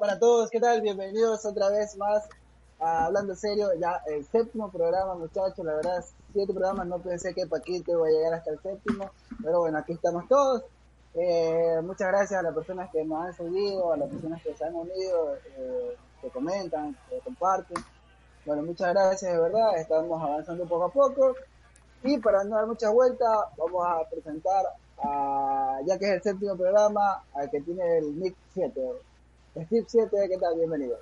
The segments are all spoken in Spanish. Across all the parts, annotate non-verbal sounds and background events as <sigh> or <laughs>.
Para todos, ¿qué tal? Bienvenidos otra vez más a Hablando Serio, ya el séptimo programa, muchachos, la verdad, siete programas, no pensé que Paquito iba a llegar hasta el séptimo, pero bueno, aquí estamos todos. Eh, muchas gracias a las personas que nos han seguido, a las personas que se han unido, eh, que comentan, que comparten. Bueno, muchas gracias de verdad, estamos avanzando poco a poco. Y para no dar muchas vueltas, vamos a presentar, a, ya que es el séptimo programa, al que tiene el NIC 7. Steve 7, ¿qué tal? Bienvenido.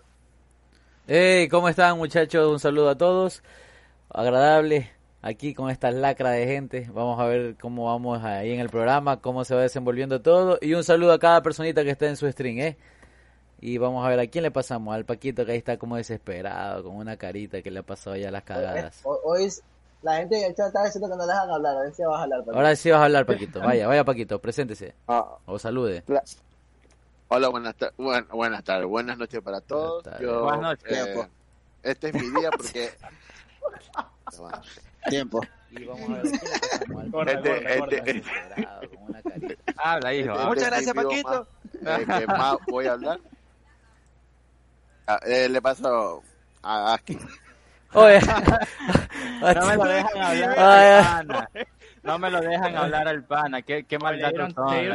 Hey, ¿cómo están muchachos? Un saludo a todos. Agradable aquí con esta lacra de gente. Vamos a ver cómo vamos ahí en el programa, cómo se va desenvolviendo todo. Y un saludo a cada personita que está en su stream, ¿eh? Y vamos a ver a quién le pasamos. Al Paquito que ahí está como desesperado, con una carita que le ha pasado ya las cagadas. Hoy, la gente en el chat está diciendo que no dejan hablar. A ver si vas a hablar, Paquito. Ahora sí vas a hablar, Paquito. Vaya, vaya, Paquito, preséntese. Ah. O salude. Hola, buenas, buen, buenas tardes, buenas noches para todos. Yo, buenas noches. Eh, este es mi día porque... <laughs> Tiempo. Y vamos a ver pasamos. Corre, una carita. Habla, hijo. Este- Muchas este gracias, Paquito. más, eh, que más voy a hablar. Ah, eh, le paso a Aki. Oye. <laughs> <laughs> No me lo dejan hablar. No me lo dejan <laughs> hablar al pana. Qué, qué mal datos son. Qué,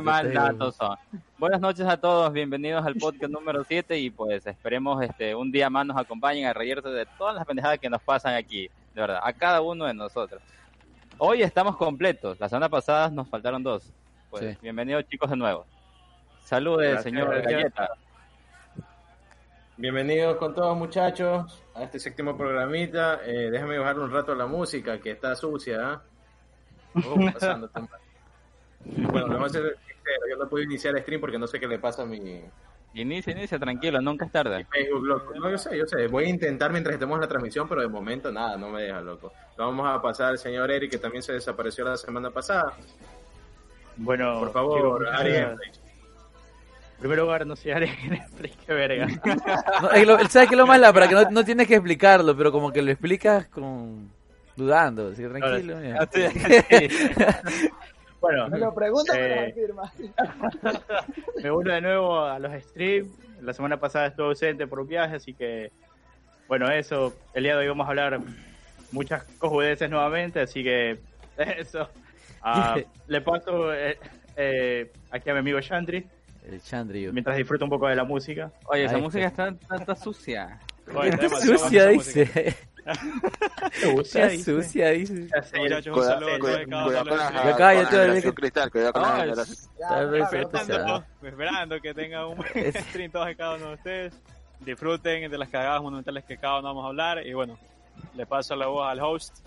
mal datos son. Buenas noches a todos, bienvenidos al podcast número 7 y pues esperemos este un día más nos acompañen a reírse de todas las pendejadas que nos pasan aquí, de verdad, a cada uno de nosotros. Hoy estamos completos, la semana pasada nos faltaron dos. Pues Sí. bienvenidos chicos de nuevo. Saludes, Gracias, señor gracias. Galleta. Bienvenidos con todos muchachos a este séptimo programita. Eh, déjame bajarle un rato a la música que está sucia. ¿ah? Oh, <laughs> pasando bueno, lo vamos a hacer sincero. Yo no puedo iniciar el stream porque no sé qué le pasa a mi Inicia, inicia, tranquilo, nunca es tarde. Facebook, loco. No, yo sé, yo sé. Voy a intentar mientras estemos en la transmisión, pero de momento nada, no me deja loco. Lo vamos a pasar al señor Eric, que también se desapareció la semana pasada. Bueno, Por favor, Ari primer lugar, no Ari Gameplay, <laughs> qué verga. No, es lo- ¿Sabes qué es lo más la? Para que no, no tienes que explicarlo, pero como que lo explicas con dudando. Así que tranquilo. mira. <laughs> <laughs> bueno, Me lo pregunto, me lo Eh, afirma. me uno de nuevo a los streams. La semana pasada estuve ausente por un viaje, así que, bueno, eso. El día de hoy vamos a hablar muchas cojudeces nuevamente, así que eso. Ah, le paso eh, eh, aquí a mi amigo Chandri, El Chandrio. mientras disfruta un poco de la música. Oye, esa Ahí música está, está, está sucia. Oye, está sucia, dice. Sucia, sucia, dice. Cuidado, cállate, cristal, cuidado con la. Esperando, esperando que tengan un <laughs> buen stream todos y cada uno de ustedes. Disfruten de las cagadas monumentales que cada uno vamos a hablar. Y bueno, le paso la voz al host.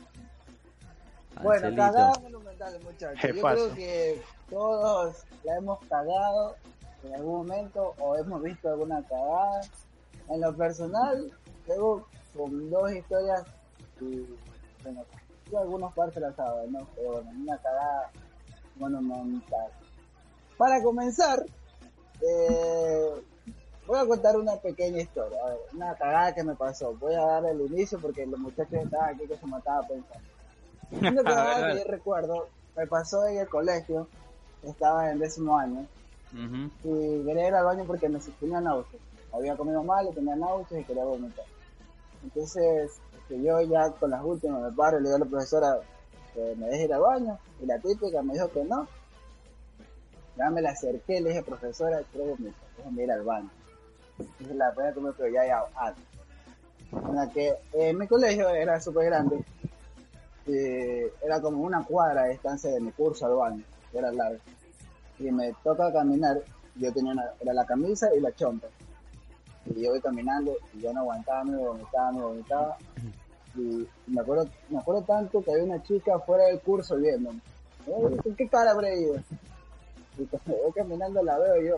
Bueno, cagadas monumentales, muchachos. ¿Qué <laughs> Yo creo que todos la hemos cagado en algún momento o hemos visto alguna cagada. En lo personal, tengo con dos historias y, bueno, yo algunos las saben, ¿no? Pero bueno, una cagada monumental. Para comenzar, eh, voy a contar una pequeña historia, a ver, una cagada que me pasó. Voy a dar el inicio porque los muchachos estaban aquí que se mataban pensando. <laughs> Una cagada que yo recuerdo me pasó en el colegio, estaba en décimo año, Y quería ir al baño porque me tenía náuseas. Había comido mal, y tenía náuseas y quería vomitar. Entonces, este, yo ya con las últimas me paro y le digo a la profesora que me deje ir al baño, y la típica me dijo que no. Ya me la acerqué, le dije, profesora, quiero vomitar, déjame ir al baño. Entonces la primera que me ya, ya, antes. En que eh, mi colegio era súper grande, y era como una cuadra de distancia de mi curso al baño, era largo. Y me toca caminar. Yo tenía una, era la camisa y la chompa. Y yo voy caminando y yo no aguantaba, me vomitaba, me vomitaba. Y me acuerdo, me acuerdo tanto que había una chica fuera del curso viéndome. Eh, ¿con ¿Qué cara habré ido? Y cuando voy caminando la veo y yo,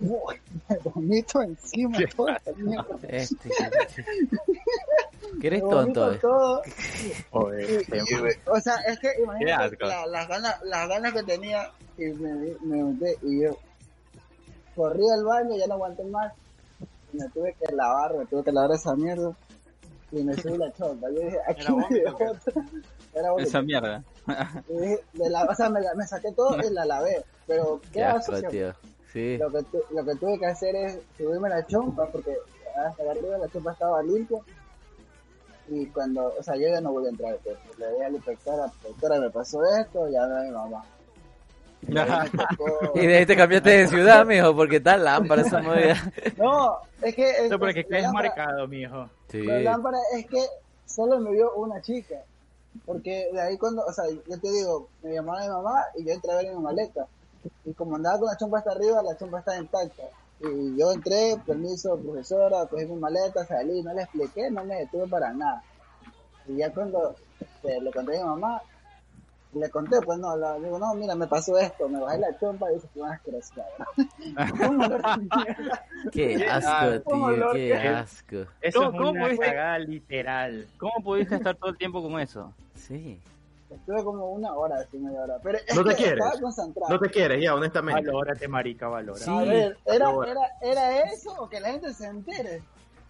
"Uy, me vomito encima toda mierda. Este, <laughs> que eres tonto. eh. todo. Joder, Y- y- o sea, es que Qué imagínate la- las, ganas, las ganas que tenía y me, me unté y yo corrí al baño, ya no aguanté más y me tuve que lavar, me tuve que lavar esa mierda y me subí la chompa. Yo dije, aquí ¿Era me otra. Era. Esa mierda. Y dije, de la, o sea, me, la- me saqué todo y la lavé, pero Qué tío. Sí. Lo que, tu- lo que tuve que hacer es subirme la chompa porque hasta arriba la chompa estaba limpia. Y cuando, o sea, yo ya no voy a entrar. Pues, le dije a la inspectora, inspectora, me pasó esto, ya no mi mamá. <laughs> Y de ahí te cambiaste de ciudad, mijo, porque está lámpara esa movida. No, es que. es- No, porque quedes lámpara- marcado, mijo. Sí. La lámpara es que solo me vio una chica. Porque de ahí cuando, o sea, yo te digo, me llamaba mi mamá y yo entré a ver en mi maleta. Y como andaba con la chompa hasta arriba, la chompa está intacta. Y yo entré, permiso, profesora, cogí mi maleta, salí, no le expliqué, no me detuve para nada. Y ya cuando este, le conté a mi mamá, le conté, pues no, la, digo, no, mira, me pasó esto, me bajé la chompa y dije, qué <laughs> mierda. Qué asco, ¿Cómo tío, qué que- asco. Eso ¿Cómo- es cómo una pudiste? cagada literal. ¿Cómo pudiste estar todo el tiempo con eso? Sí. Estuve como una hora, así media hora. Pero es ¿No te <laughs> que quieres? estaba concentrado. No te quieres, ya, honestamente. Valórate, marica, valora. Sí. A ver, ¿era, era, ¿era eso o que la gente se entere?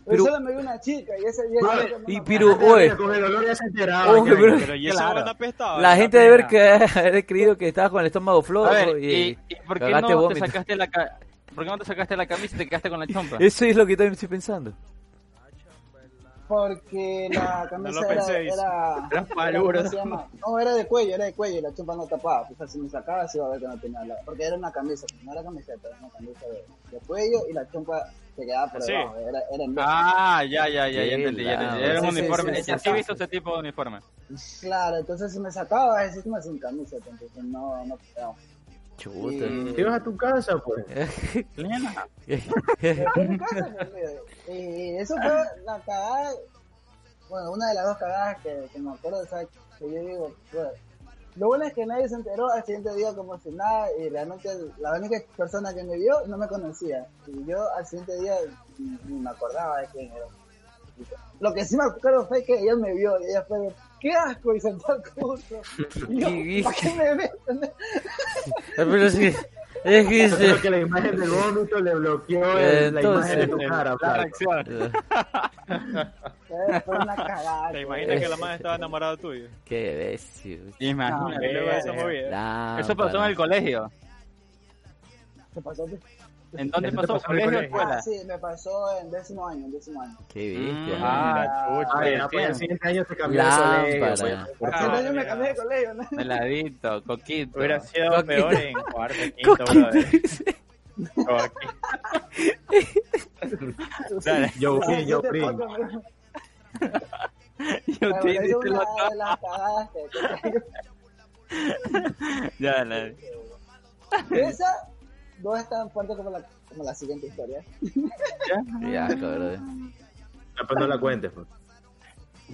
Pero- solo me vio una chica y ese día... Vale, no y me pero-. Oye. Con el olor ya se enteraba. Oye, ya, pero- Pero y esa Claro. buena apestaba. La gente debe haber, pena. que, haber creído que estabas con el estómago flojo ver, y, ¿y, y por qué no te vómito. sacaste la ca- ¿Por qué no te sacaste la camisa y te quedaste con la chompa? Eso es lo que también estoy pensando. Porque la <laughs> camisa era, era, Era paluro, ¿cómo ¿no? No, era de cuello, era de cuello y la chupa no tapaba. O sea, si me sacaba, se iba a ver que no tenía la... Porque era una camisa, no era camiseta, era una camisa de, de cuello y la chumpa se quedaba por Sí. debajo. Era, era en Ah, ya, ya, ya, ya entendí, ya entendí. Era un uniforme. sí, Sí, sí, sí, he sí. visto ese tipo de uniforme. Claro, entonces si me sacaba, es como sin camisa, entonces no, no quedaba. Chuta. Y- Te ibas a tu casa, pues. Casa, pues. Y eso fue la cagada, bueno, una de las dos cagadas que, que me acuerdo, o sea, que yo digo, bueno, lo bueno es que nadie se enteró al siguiente día como si nada y realmente la única persona que me vio no me conocía y yo al siguiente día ni, ni me acordaba de quién era. Lo que sí me acuerdo fue que ella me vio y ella fue qué asco y sentó el curso. Y yo, ¿para qué me ves? Pero sí, es que Yo creo que la imagen del vómito le bloqueó el- la Entonces, imagen de tu cara. La reacción. Eh, Fue una cagada. ¿Te imaginas que la madre estaba enamorada tuya? Qué bestia. Imagínate. Eh, movida. Eso pasó en el colegio. ¿Qué pasó? ¿En dónde pasó? pasó ¿Colegio o escuela? Ah, sí, me pasó en décimo año, en décimo año. Qué bestia. Mm. Ah, chucha. Ah, ya, pues, el siguiente año se cambió de colegio. Lámpara. pues, por Ah, favor. Entonces yo me mira. cambié de colegio, ¿no? Meladito, coquito. Hubiera sido Coquito. peor en cuarto, quinto, brother. Dale. Yo fui, yo pocos, ¿no? Yo te la <laughs> Ya, dale. Esa no es tan fuerte como la, como la siguiente historia. Ya, cabrón. Ah, pues no la cuentes, pues.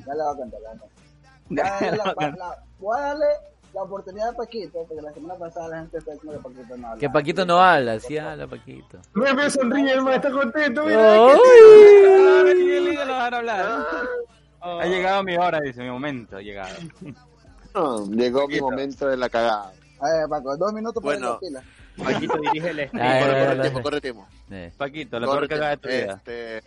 Ya le voy a contar. la, la- la- voy a darle la oportunidad a Paquito, porque la semana pasada la gente está diciendo que Paquito no habla. Que Paquito no habla, sí habla Paquito. Mira, me sonríe, el está contento. Mira, Ay. Ahora sí, el líder lo van a hablar. Ha llegado mi hora, dice, mi momento ha llegado. No, llegó mi momento de la cagada. A ver, Paco, dos minutos para Bueno. la pila. Paquito <laughs> dirige el. Ay, Corre, corre tiempo, corre tiempo. Eh, Paquito, lo Corre peor que haga de tu vida. Este,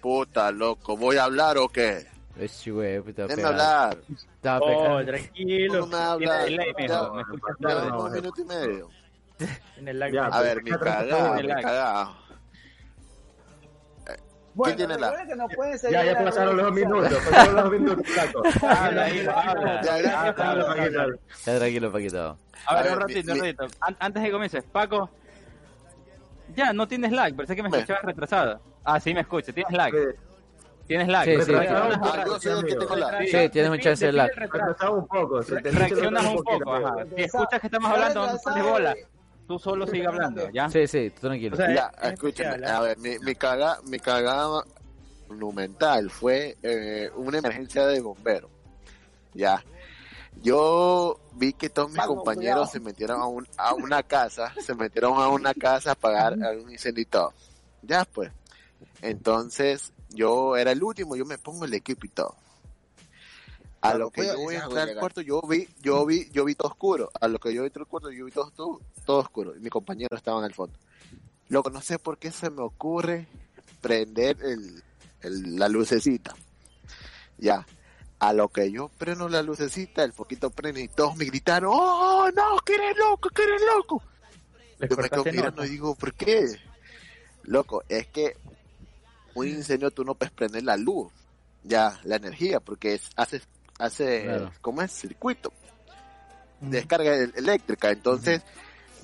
puta, loco, ¿voy a hablar o qué? ese güey, puta, Déjame hablar. Estaba Oh, tranquilo. No me habla. Tiene delay, mijo, Ya, me escuchas tarde. no. un minuto y medio. <laughs> En el live. Ya, A ver, mi cagada, mi cagada. Bueno, tiene la- Ya, ya pasaron los minutos. Pasaron los dos minutos. Habla, ahí, habla. Ya tranquilo, Paquito. A ver, A un ver, ratito, mi- un ratito. An- antes de que comiences, Paco. Ya, no tienes lag, pensé que me Me. escuchabas retrasado. Ah, sí, me escucho, tienes lag. Eh, Tienes lag. Sí, sí. Sí, tienes un chance de lag. Retrasado un poco. Reaccionas un poco, ajá. Si escuchas que estamos hablando, no bola. tú solo sigue hablando, ¿ya? Sí, sí, tú tranquilo. O sea, Ya, es escúchame, especial, ¿ah? a ver, mi, mi, caga, mi cagada monumental fue eh, una emergencia de bomberos. Ya. Yo vi que todos mis compañeros se metieron a, un, a una casa, se metieron a una casa a apagar algún incendio y todo. Ya, pues. Entonces, yo era el último, yo me pongo el equipo y todo. A Claro, lo que pues, yo voy a entrar al cuarto, yo vi, yo vi, yo vi todo oscuro. A lo que yo entro al cuarto, yo vi todo, todo, todo oscuro. Y mis compañeros estaban al fondo. Loco, no sé por qué se me ocurre prender el, el- la lucecita. Ya. A lo que yo prendo la lucecita, el foquito prende y todos me gritaron, ¡Oh, no, que eres loco, que eres loco! Les Yo me quedo mirando y digo, ¿por qué? Loco, es que un incendio tú no puedes prender la luz, ya, la energía, porque es, hace, hace, Claro. ¿cómo es? Circuito. Descarga el- eléctrica. Entonces,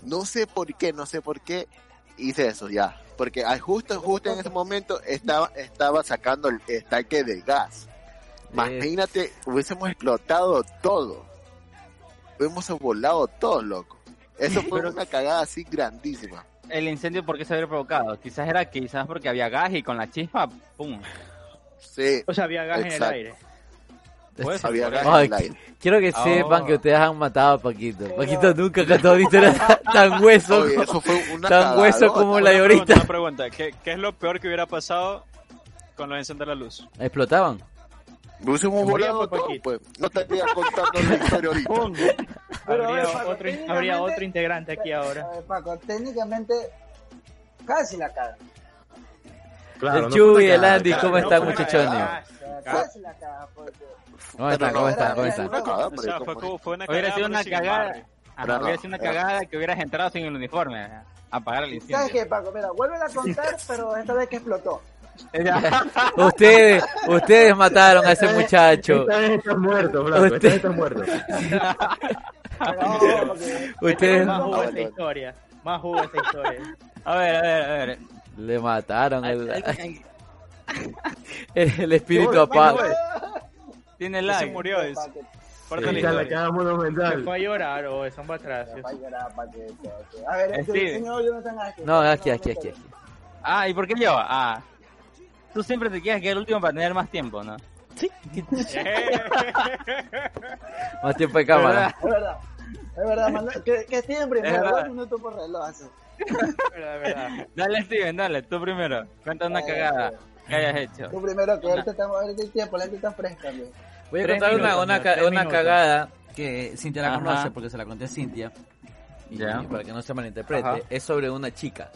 no sé por qué, no sé por qué hice eso ya. Porque ah, justo, justo en ese momento estaba, estaba sacando el estanque de gas. Imagínate, hubiésemos explotado todo. Hubiésemos volado todo, loco. Eso fue Pero- una cagada así grandísima. El incendio, ¿por qué se había provocado? Quizás era quizás porque había gas y con la chispa, ¡pum! Sí, O sea, había gas en el aire. Puede ser había gas en el aire. Quiero que Oh. sepan que ustedes han matado a Paquito. Paquito nunca cantado una historia <laughs> tan hueso, Oye, eso fue una tan hueso como la de pregunta, ahorita. una pregunta. ¿Qué, ¿Qué es lo peor que hubiera pasado con lo de encender la luz? Explotaban. Hubiésemos volado todo, pues. No te estaría contando la historia ahorita. Pero, Habría, ver, Paco, otro, habría otro integrante aquí A ahora. ver, Paco, técnicamente casi la caga. Claro, el no Chuy, el Andy, claro, ¿cómo no está, fue una muchachos? cagada. O sea, Caga. casi la caga. Porque... ¿Cómo están? ¿Cómo están? ¿Cómo están? O sea, fue, como- fue una Hubiera sido una cagada. Ajá, hubiera sido una cagada que hubieras entrado sin el uniforme. Apagar el ¿Sabes incendio. qué, Paco? Mira, vuelve a contar, <laughs> pero esta vez que explotó. <laughs> Ustedes, ustedes mataron a ese muchacho. Esta vez estás muerto, Flaco. Esta Usted- vez estás muerto. No, porque- Ustedes Más jugo esa bueno. historia. Más jugo esa historia. A ver, a ver, a ver. le mataron el, <laughs> el, el espíritu Oye, apagado. oye, Tiene Se murió, dice. Paco, Corta la Esta es la historia. cagada Se fue a llorar o son para atrás. A ver, el sí. señor Jonathan aquí. No, aquí, aquí, aquí, aquí. Ah, ¿y por qué yo? Ah. Tú siempre te quieres quedar el último para tener más tiempo, ¿no? <laughs> Más tiempo de cámara. Es verdad. Es verdad, manda- que, que Steven Es primero, dos minutos por reloj. así. Verdad, verdad. Dale, Steven, dale, tú primero. Cuenta una Eh, cagada que hayas hecho. Tú primero, que ahorita estamos, ahorita hay tiempo, la gente está fresca. amigo. Voy a contar una, minutos, una, ca- cagada que Cintia la Ajá. conoce porque se la conté a Cintia. Y Ya. para que no se malinterprete, Ajá. es sobre una chica.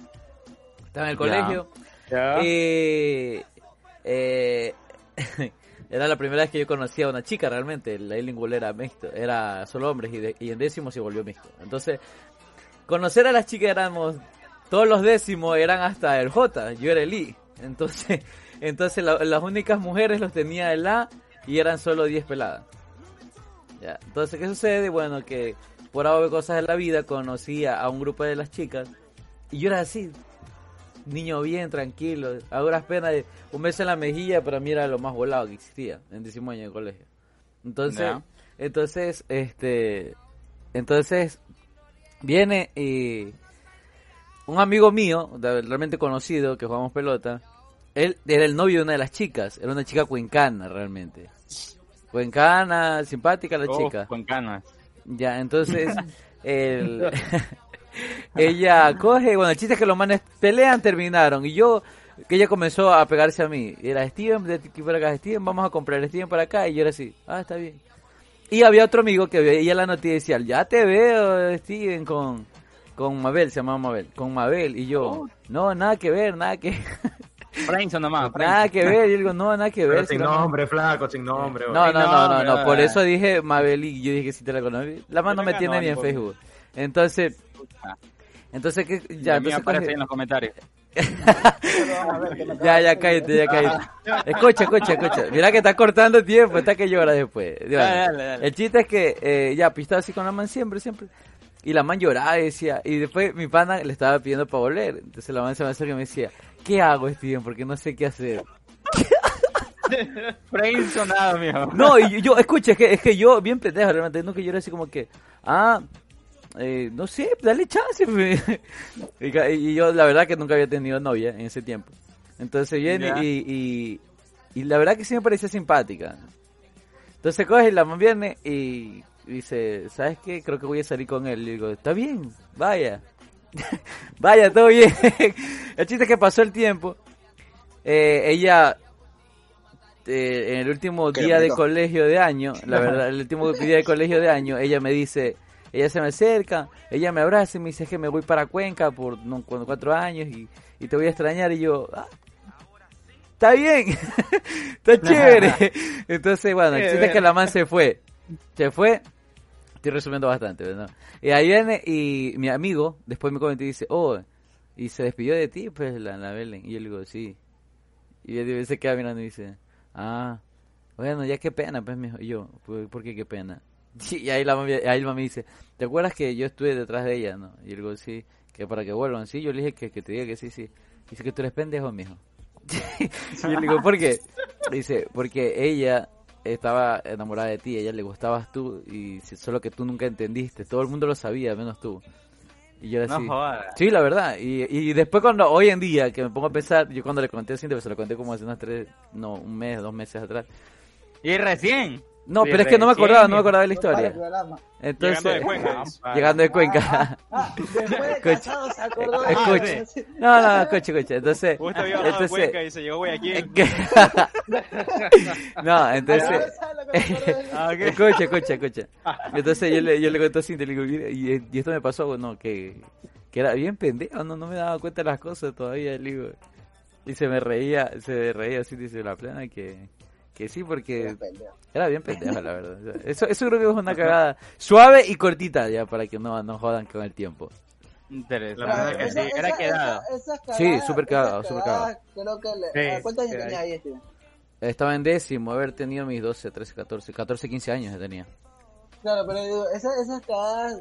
Estaba en el colegio. Y eh, <laughs> era la primera vez que yo conocía a una chica realmente. El bilingual era mixto, era solo hombres y, de- y en décimo se volvió mixto. Entonces, conocer a las chicas éramos, todos los décimos eran hasta el J, yo era el I. Entonces, <laughs> entonces la- las únicas mujeres los tenía el A y eran solo 10 peladas. Entonces, ¿qué sucede? Bueno, que por algo de cosas de la vida conocí a a un grupo de las chicas y yo era así, niño bien, tranquilo, a duras penas, de un beso en la mejilla para mí era lo más volado que existía en décimo año de colegio. Entonces, entonces, este, entonces, viene y un amigo mío, realmente conocido, que jugamos pelota, él era el novio de una de las chicas, era una chica cuencana realmente. Cuencana, simpática la Uf, chica. Con canas. Ya, entonces, <laughs> el... <laughs> <laughs> ella coge, bueno, el chiste es que los manes pelean, terminaron, y yo, que ella comenzó a pegarse a mí, y era Steven, de aquí para acá, Steven, vamos a comprar Steven para acá, y yo era así, ah, está bien. Y había otro amigo que veía la noticia y decía, ya te veo, Steven, con, con Mabel, se llamaba Mabel, con Mabel, y yo, no, nada que ver, nada que, <laughs> Friendson nomás. nada que ver, y yo digo, no, nada que ver. Pero si sin nombre, flaco, sin nombre. no, no, no, no, no, por eso dije Mabel y yo dije que sí te la conocí. La mano me tiene ni en Facebook. Entonces, entonces que ya, entonces aparece ahí en los comentarios. Que <laughs> ya, ya cállate, ya cállate. Escucha, escucha, escucha. Mira que está cortando tiempo, está que llora después. Bueno, dale, dale. El chiste es que eh, ya pistaba así con la man siempre, siempre. Y la man lloraba y decía, y después mi pana le estaba pidiendo para volver. Entonces la man se me acerca y me decía, ¿qué hago, Steven? Porque no sé qué hacer. <laughs> Mijo. No, y yo, escucha, es que, es que yo, bien pendejo, realmente, nunca lloré así como que, ah, eh, no sé, dale chance. <laughs> pues. y, y yo la verdad que nunca había tenido novia en ese tiempo. Entonces viene y, y, y la verdad que sí me parecía simpática. Entonces coge y la man viene y dice, ¿sabes qué? Creo que voy a salir con él. Le digo, está bien, vaya. <laughs> vaya, todo bien. <laughs> el chiste es que pasó el tiempo. Eh, ella, eh, en el último día de colegio de año, la verdad, el último día de colegio de año, ella me dice, ella se me acerca, ella me abraza y me dice que me voy para Cuenca por no, cu- cuatro años y, y te voy a extrañar. Y yo, "Ah, está bien, <laughs> está chévere. <laughs> Entonces, bueno, el chiste es que la man se fue. Se fue. Estoy resumiendo bastante, ¿verdad? Y ahí viene y mi amigo después me comenta y dice, oh, y se despidió de ti, pues, la, la Belén. Y yo le digo, sí. Y él se queda mirando y dice, ah, bueno, ya qué pena, pues, mijo. Y yo, "¿Por- ¿por qué qué pena? <laughs> Y ahí la mami, ahí la mami dice, ¿te acuerdas que yo estuve detrás de ella, no? Y le digo, sí, que para que vuelvan. Sí, yo le dije que, que te diga que sí, sí. Dice que tú eres pendejo, mijo. <laughs> y yo le digo, ¿por qué? Dice, porque ella estaba enamorada de ti, a ella le gustabas tú y solo que tú nunca entendiste, todo el mundo lo sabía, menos tú. Y yo No así, jodas. sí, la verdad. Y, y después cuando, hoy en día, que me pongo a pensar, yo cuando le conté a Cintia, pues se lo conté como hace unas tres, no, un mes, dos meses atrás. Y recién. No, pero es que no me acordaba, no me acordaba de la historia. Entonces, Llegando de Cuenca. <laughs> llegando de Cuenca. Ah, después de Escucha. casado se acordó. Escucha. Ah, sí. No, no, escucha, escucha. Entonces, Justo había bajado de entonces, Cuenca y se llegó Guayaquil. <laughs> no, entonces, de- <laughs> Ah, ok. escucha, escucha, escucha. Entonces yo le, yo le conté a Cintia, le digo, "Mira, y, y esto me pasó, no, que, que era bien pendejo, no, no me daba cuenta de las cosas todavía, le digo. Y se me reía, se me reía así, dice la plena, que, que sí, porque Pendejo. era bien pendejo, la verdad. <laughs> Eso, eso creo que es una cagada suave y cortita, ya, para que no, no jodan con el tiempo. Interesante. La verdad que Esa- sí, era esa- quedado. esa- esas Sí, cagadas- súper cagado, esas súper cagadas, Creo que le... Sí, ¿Cuántos años tenía ahí. Steven? Estaba en décimo, haber tenido mis 12, 13, 14, 14, 15 años tenía. Claro, pero digo, esas, esas cagadas...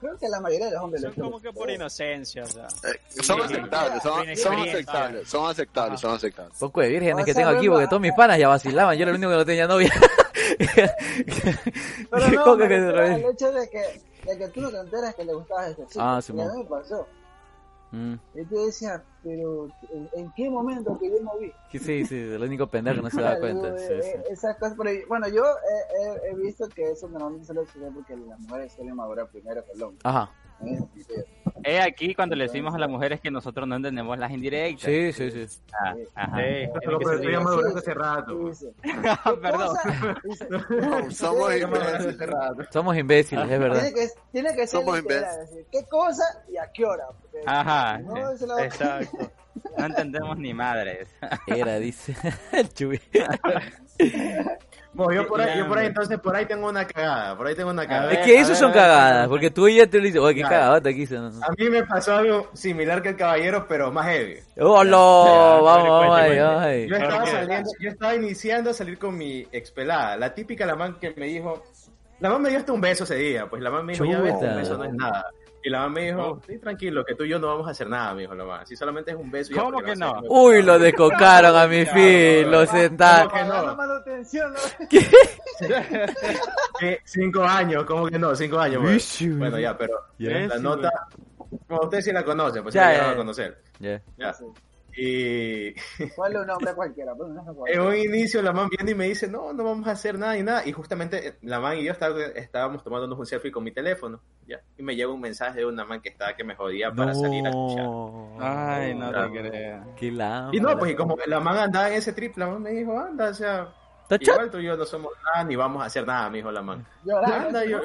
Creo que la mayoría de los hombres Son lo como que por inocencia, o sea. Eh, son aceptables, son, son experiencia. aceptables, son aceptables, son aceptables. Poco de vírgenes O que tengo aquí, porque todos mis panas ya vacilaban. Yo era el único que no tenía novia. <laughs> Pero <laughs> no, ¿Cómo me que al hecho de que, de que tú no te enteras que le gustaba a ese chico. Ah, Y Simón. a mí me pasó. Mm, Y tú decías, pero ¿en, en qué momento que yo no vi? sí, sí, el único <laughs> pendejo que no se da cuenta. Digo, Sí, eh, sí. Esas cosas, pero, bueno, yo he, he- he visto que eso normalmente suele suceder porque las mujeres suelen madurar primero que el hombre. Ajá. Es aquí cuando le decimos a las mujeres que nosotros no entendemos las indirectas. Sí, sí, sí. Ah, ajá. Sí, Pero que bien. maduraste hace rato. <laughs> Perdón. No, <laughs> somos imbéciles. Hace rato. Somos imbéciles, es verdad. Tiene que, tiene que ser Somos literal, imbéciles. decir, ¿qué cosa y a qué hora? Porque Ajá, no, sí. Exacto. No entendemos ni madres. Era, dice. <laughs> el chubi. Bueno, yo por ahí, yo por ahí entonces por ahí tengo una cagada, por ahí tengo una cagada. Es que esos a son ver, cagadas, porque tú ya te lo dices, oye, qué cagadota aquí. se- no- A mí me pasó algo similar que el caballero, pero más heavy. ¡Oh, no! Vamos, vamos. Yo estaba yo estaba iniciando a salir con mi expelada, la típica la man que me dijo, la man me dio hasta un beso ese día, pues la man me dijo, ya ves, Chuta. un beso no es nada. Y la man me dijo, sí, tranquilo, que tú y yo no vamos a hacer nada, me dijo la man. Si solamente es un beso. y ya, ¿Cómo que va no? Uy, lo <laughs> descocaron a mi fin, lo sentaron. ¿Cómo que no? Pagando manutención, ¿no? <laughs> <laughs> Eh, cinco años, ¿cómo que no? Cinco años. pues. Vicio. Bueno, ya, pero la nota, como ustedes sí la conocen, pues Ya, sí la ya. a conocer. Ya. Y Ponle un nombre <laughs> cualquiera, ponle un nombre en un inicio la man viene y me dice, no, no vamos a hacer nada y nada. Y justamente eh, la man y yo estaba- estábamos tomándonos un selfie con mi teléfono. ¿ya? Y me llega un mensaje de una man que estaba que me jodía para salir a escuchar. Ay, no te lámpara. Y no, pues y como la man andaba en ese trip, la man me dijo, anda, o sea, Igual tú y yo no somos nada ni vamos a hacer nada, me dijo la man. Llorando. Anda, yo-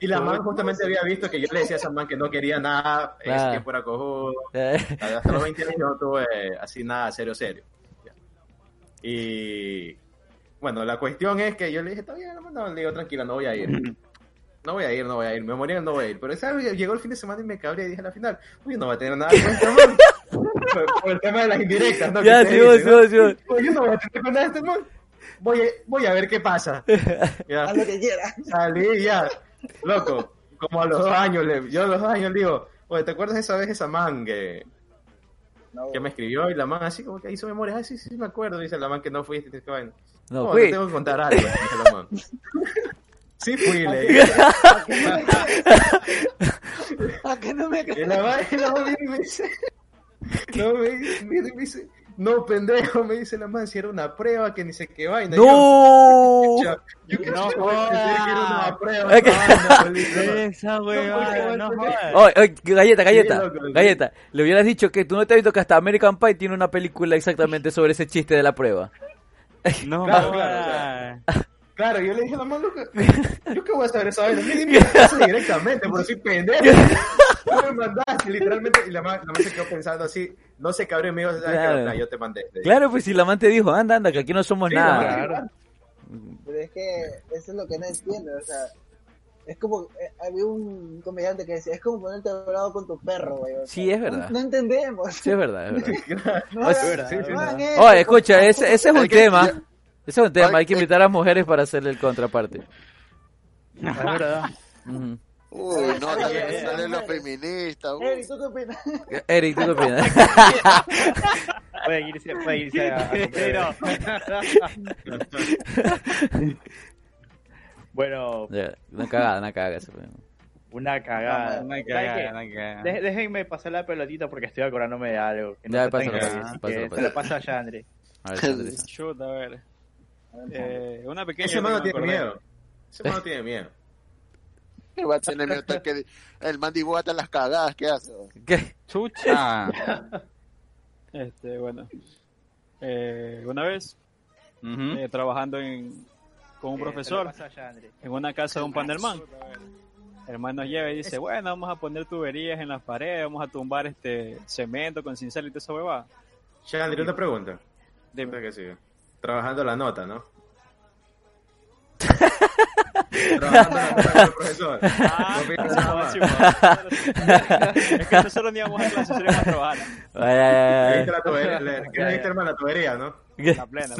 Y la man justamente había visto que yo le decía a esa man que no quería nada, ese Claro. tiempo era cojudo. Eh, Hasta los 20 años no tuve así nada serio, serio. Y bueno, la cuestión es que yo le dije, está bien, no, no, le digo, tranquila, no voy a ir. <clears throat> No voy a ir, no voy a ir, me morí, no voy a ir. Pero ¿sabes? llegó el fin de semana y me cabré y dije a la final, uy, no va a tener nada que este man. <laughs> por, por el tema de las indirectas, ¿no? Ya, Que sí, sí, sí. Uy, yo no voy a tener con nada de este man. Voy a, voy a ver qué pasa. <laughs> Ya. Haz lo que quieras. Salí ya, loco, como a los dos años, le- yo a los dos años le digo, oye, ¿te acuerdas esa vez esa man que, No, que me escribió y la man así como que hizo memoria? Ah, sí, sí, me acuerdo, dice la man que no fuiste, que vaina. No, No, fui. te tengo que contar algo, dice la man. <laughs> Sí fui, le dije. ¿A que no me <laughs> Y la y la viene y me dice, no, me, me dice, no, pendejo, me dice la man, si era una prueba que ni sé qué vaina. ¡No! "Chucha, Yo que No no era una prueba. Esa huevada, no jodas. Oye, oye, galleta, galleta, galleta. Le hubieras dicho que tú no te has visto que hasta American Pie tiene una película exactamente sobre ese chiste de la prueba. No Claro, jodas. Claro, yo le dije a la man, loca, yo qué voy a saber esa vaina, me eso directamente, por así pendejo. No me mandaste, literalmente, y la man, la man se quedó pensando así, no se cabré, me dijo. Claro. Yo te mandé. Claro, pues si la man te dijo, anda, anda, que aquí no somos Sí, nada. claro. Pero es que eso es lo que no entiendo, o sea, es como, eh, había un comediante que decía, es como ponerte bravo con tu perro, güey. o sea, Sí, es verdad. No, no entendemos. Sí, es verdad, es verdad. <laughs> No, O sea, hagan- verdad, sí, sí, no hagan verdad. eso, Oye, escucha, ese, ese es un que- tema. Ese es un tema, hay que invitar a las mujeres para hacerle el contraparte. Es verdad. Ujú. Uy, no, Ay, sale, ay, sale ay, los feministas. uy. Eric, ¿tú qué opinas? <laughs> Eric, ¿tú qué opinas? <laughs> Puede irse, puede irse a. <laughs> Bueno, una cagada, una cagada. eso fue. una cagada. Una ¿Saben cagada, una cagada. Dej- Déjenme pasar la pelotita porque estoy acordándome de algo. Que no Ya, pásalo, pásalo. Se la pasa a Yandre. A ver, Andrés. Shoot, a ver. Eh, una pequeña. Ese mano tiene miedo. Ese mano tiene miedo. El que man dibujata las cagadas que hace. ¿Qué? Chucha. Este, bueno. Eh, una vez, eh, trabajando en, con un Que profesor en una casa de un panelman. El man nos lleva y dice, bueno, vamos a poner tuberías en las paredes, vamos a tumbar este cemento con cincel y toda esa huevada. Chandri, una pregunta. Dime. Dime que sigue. Trabajando la nota, ¿no? Trabajando profesor. Ah, es que nosotros no íbamos a clase, íbamos a trabajar. Diste hermano la tubería, ¿no? La plena.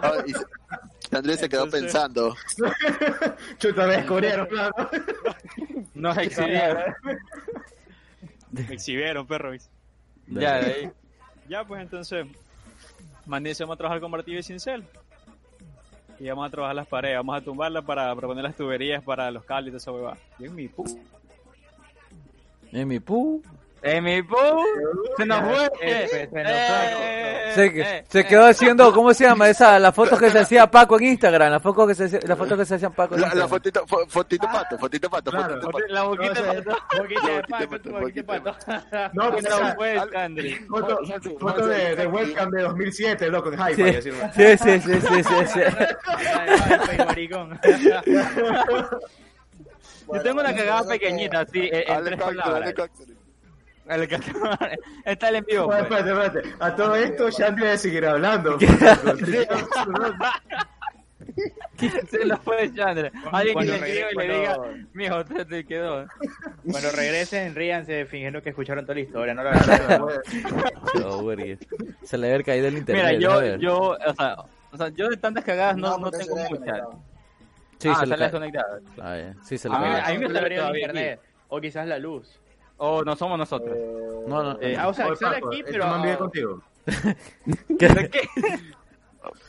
Ah, Andrés se quedó pensando. Chuta, me descubrieron, claro. Nos exhibieron. Me exhibieron, perro. Ya, de ahí. Ya, pues entonces, dice, vamos a trabajar con martillo y cincel. Y vamos a trabajar las paredes, vamos a tumbarlas para, para poner las tuberías para los cables y huevada. Y en mi pu- En mi pu. Eh, mi pu. Se nos fue. Eh, se nos Eh, Se, eh, se eh. quedó haciendo, ¿cómo se llama? Esa, las fotos que se hacía Paco en Instagram, las fotos que se, hacía- las fotos que se hacían Paco en La, la fotito, fo- fotito pato, fotito pato, Claro. fotito pato. La boquita No, de pato. De Boquita pato, de de. <laughs> No, Se que nos sea fue, Sandri. foto, foto de, de webcam de 2007, loco, en hi-fi. Sí, ¿no? sí, sí, sí, sí, sí. <laughs> Yo tengo una cagada pequeñita, así, en, en tres palabras. El que- <laughs> Está el en vivo. Pues. espérate, espérate. A todo esto, Chandri debe seguir hablando. <laughs> <laughs> Se nos fue Chandra. Alguien que le escriba y le diga, cuando- mijo, te, te quedó. Cuando regresen, ríanse fingiendo que escucharon toda la historia. No la verdad. Se le había caído el internet. Mira, yo, yo, o sea, o sea, yo de tantas cagadas no, no tengo se le ha muchas. Sí, ah, se le sale cae. desconectado. Ah, ya. Sí, se le A mí- cae. a mí me internet. O quizás la luz. O no somos nosotros. Eh, No, no. Eh, ah, o sea, sale Paco, aquí, ¿este pero. vive ah, contigo? <laughs> ¿Qué? <laughs>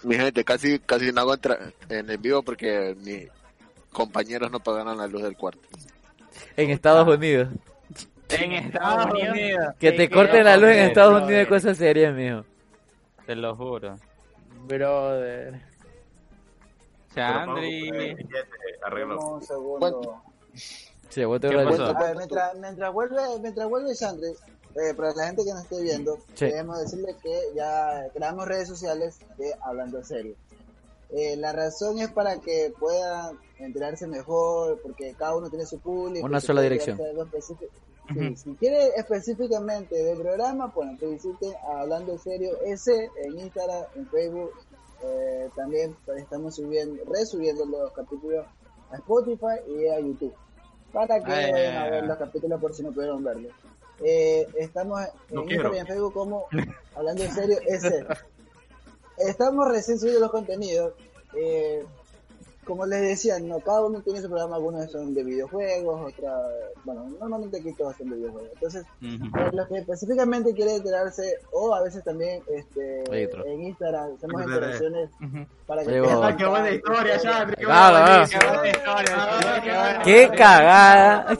Mi gente, casi, casi no hago entra- en el vivo porque mis compañeros no pagaron la luz del cuarto. En Estados Unidos. En Estados Unidos. Unidos. Que te corten no, la luz en Estados brother. Unidos es cosa seria, mijo. Te lo juro. Brother. Chandri. Arreglo. Sí, vos te ¿Qué pasó? A ver, mientras, mientras vuelve, mientras vuelve Sandre, eh, para la gente que nos esté viendo, Sí. queremos decirle que ya creamos redes sociales de Hablando en Serio. Eh, la razón es para que puedan enterarse mejor, porque cada uno tiene su público. Una sola dirección. sí, Si quiere específicamente del programa, bueno, que visiten a Hablando en Serio S en Instagram, en Facebook. Eh, también pues, estamos subiendo, resubiendo los capítulos a Spotify y a YouTube. Para que ya, vayan ya, a ver los capítulos por si no pudieron verlos. Eh, estamos No en quiero. Instagram y en Facebook como <laughs> Hablando en Serio S. Estamos recién subiendo los contenidos. Eh, como les decía, no, cada uno tiene su programa, algunos son de videojuegos, otra, bueno, normalmente aquí todos son de videojuegos. Entonces, eh, los que específicamente quieren enterarse, o a veces también este, en Instagram hacemos interacciones para que tengan Ah, qué buena historia, Chandri, qué buena buena historia, qué buena. ¡Qué cagada!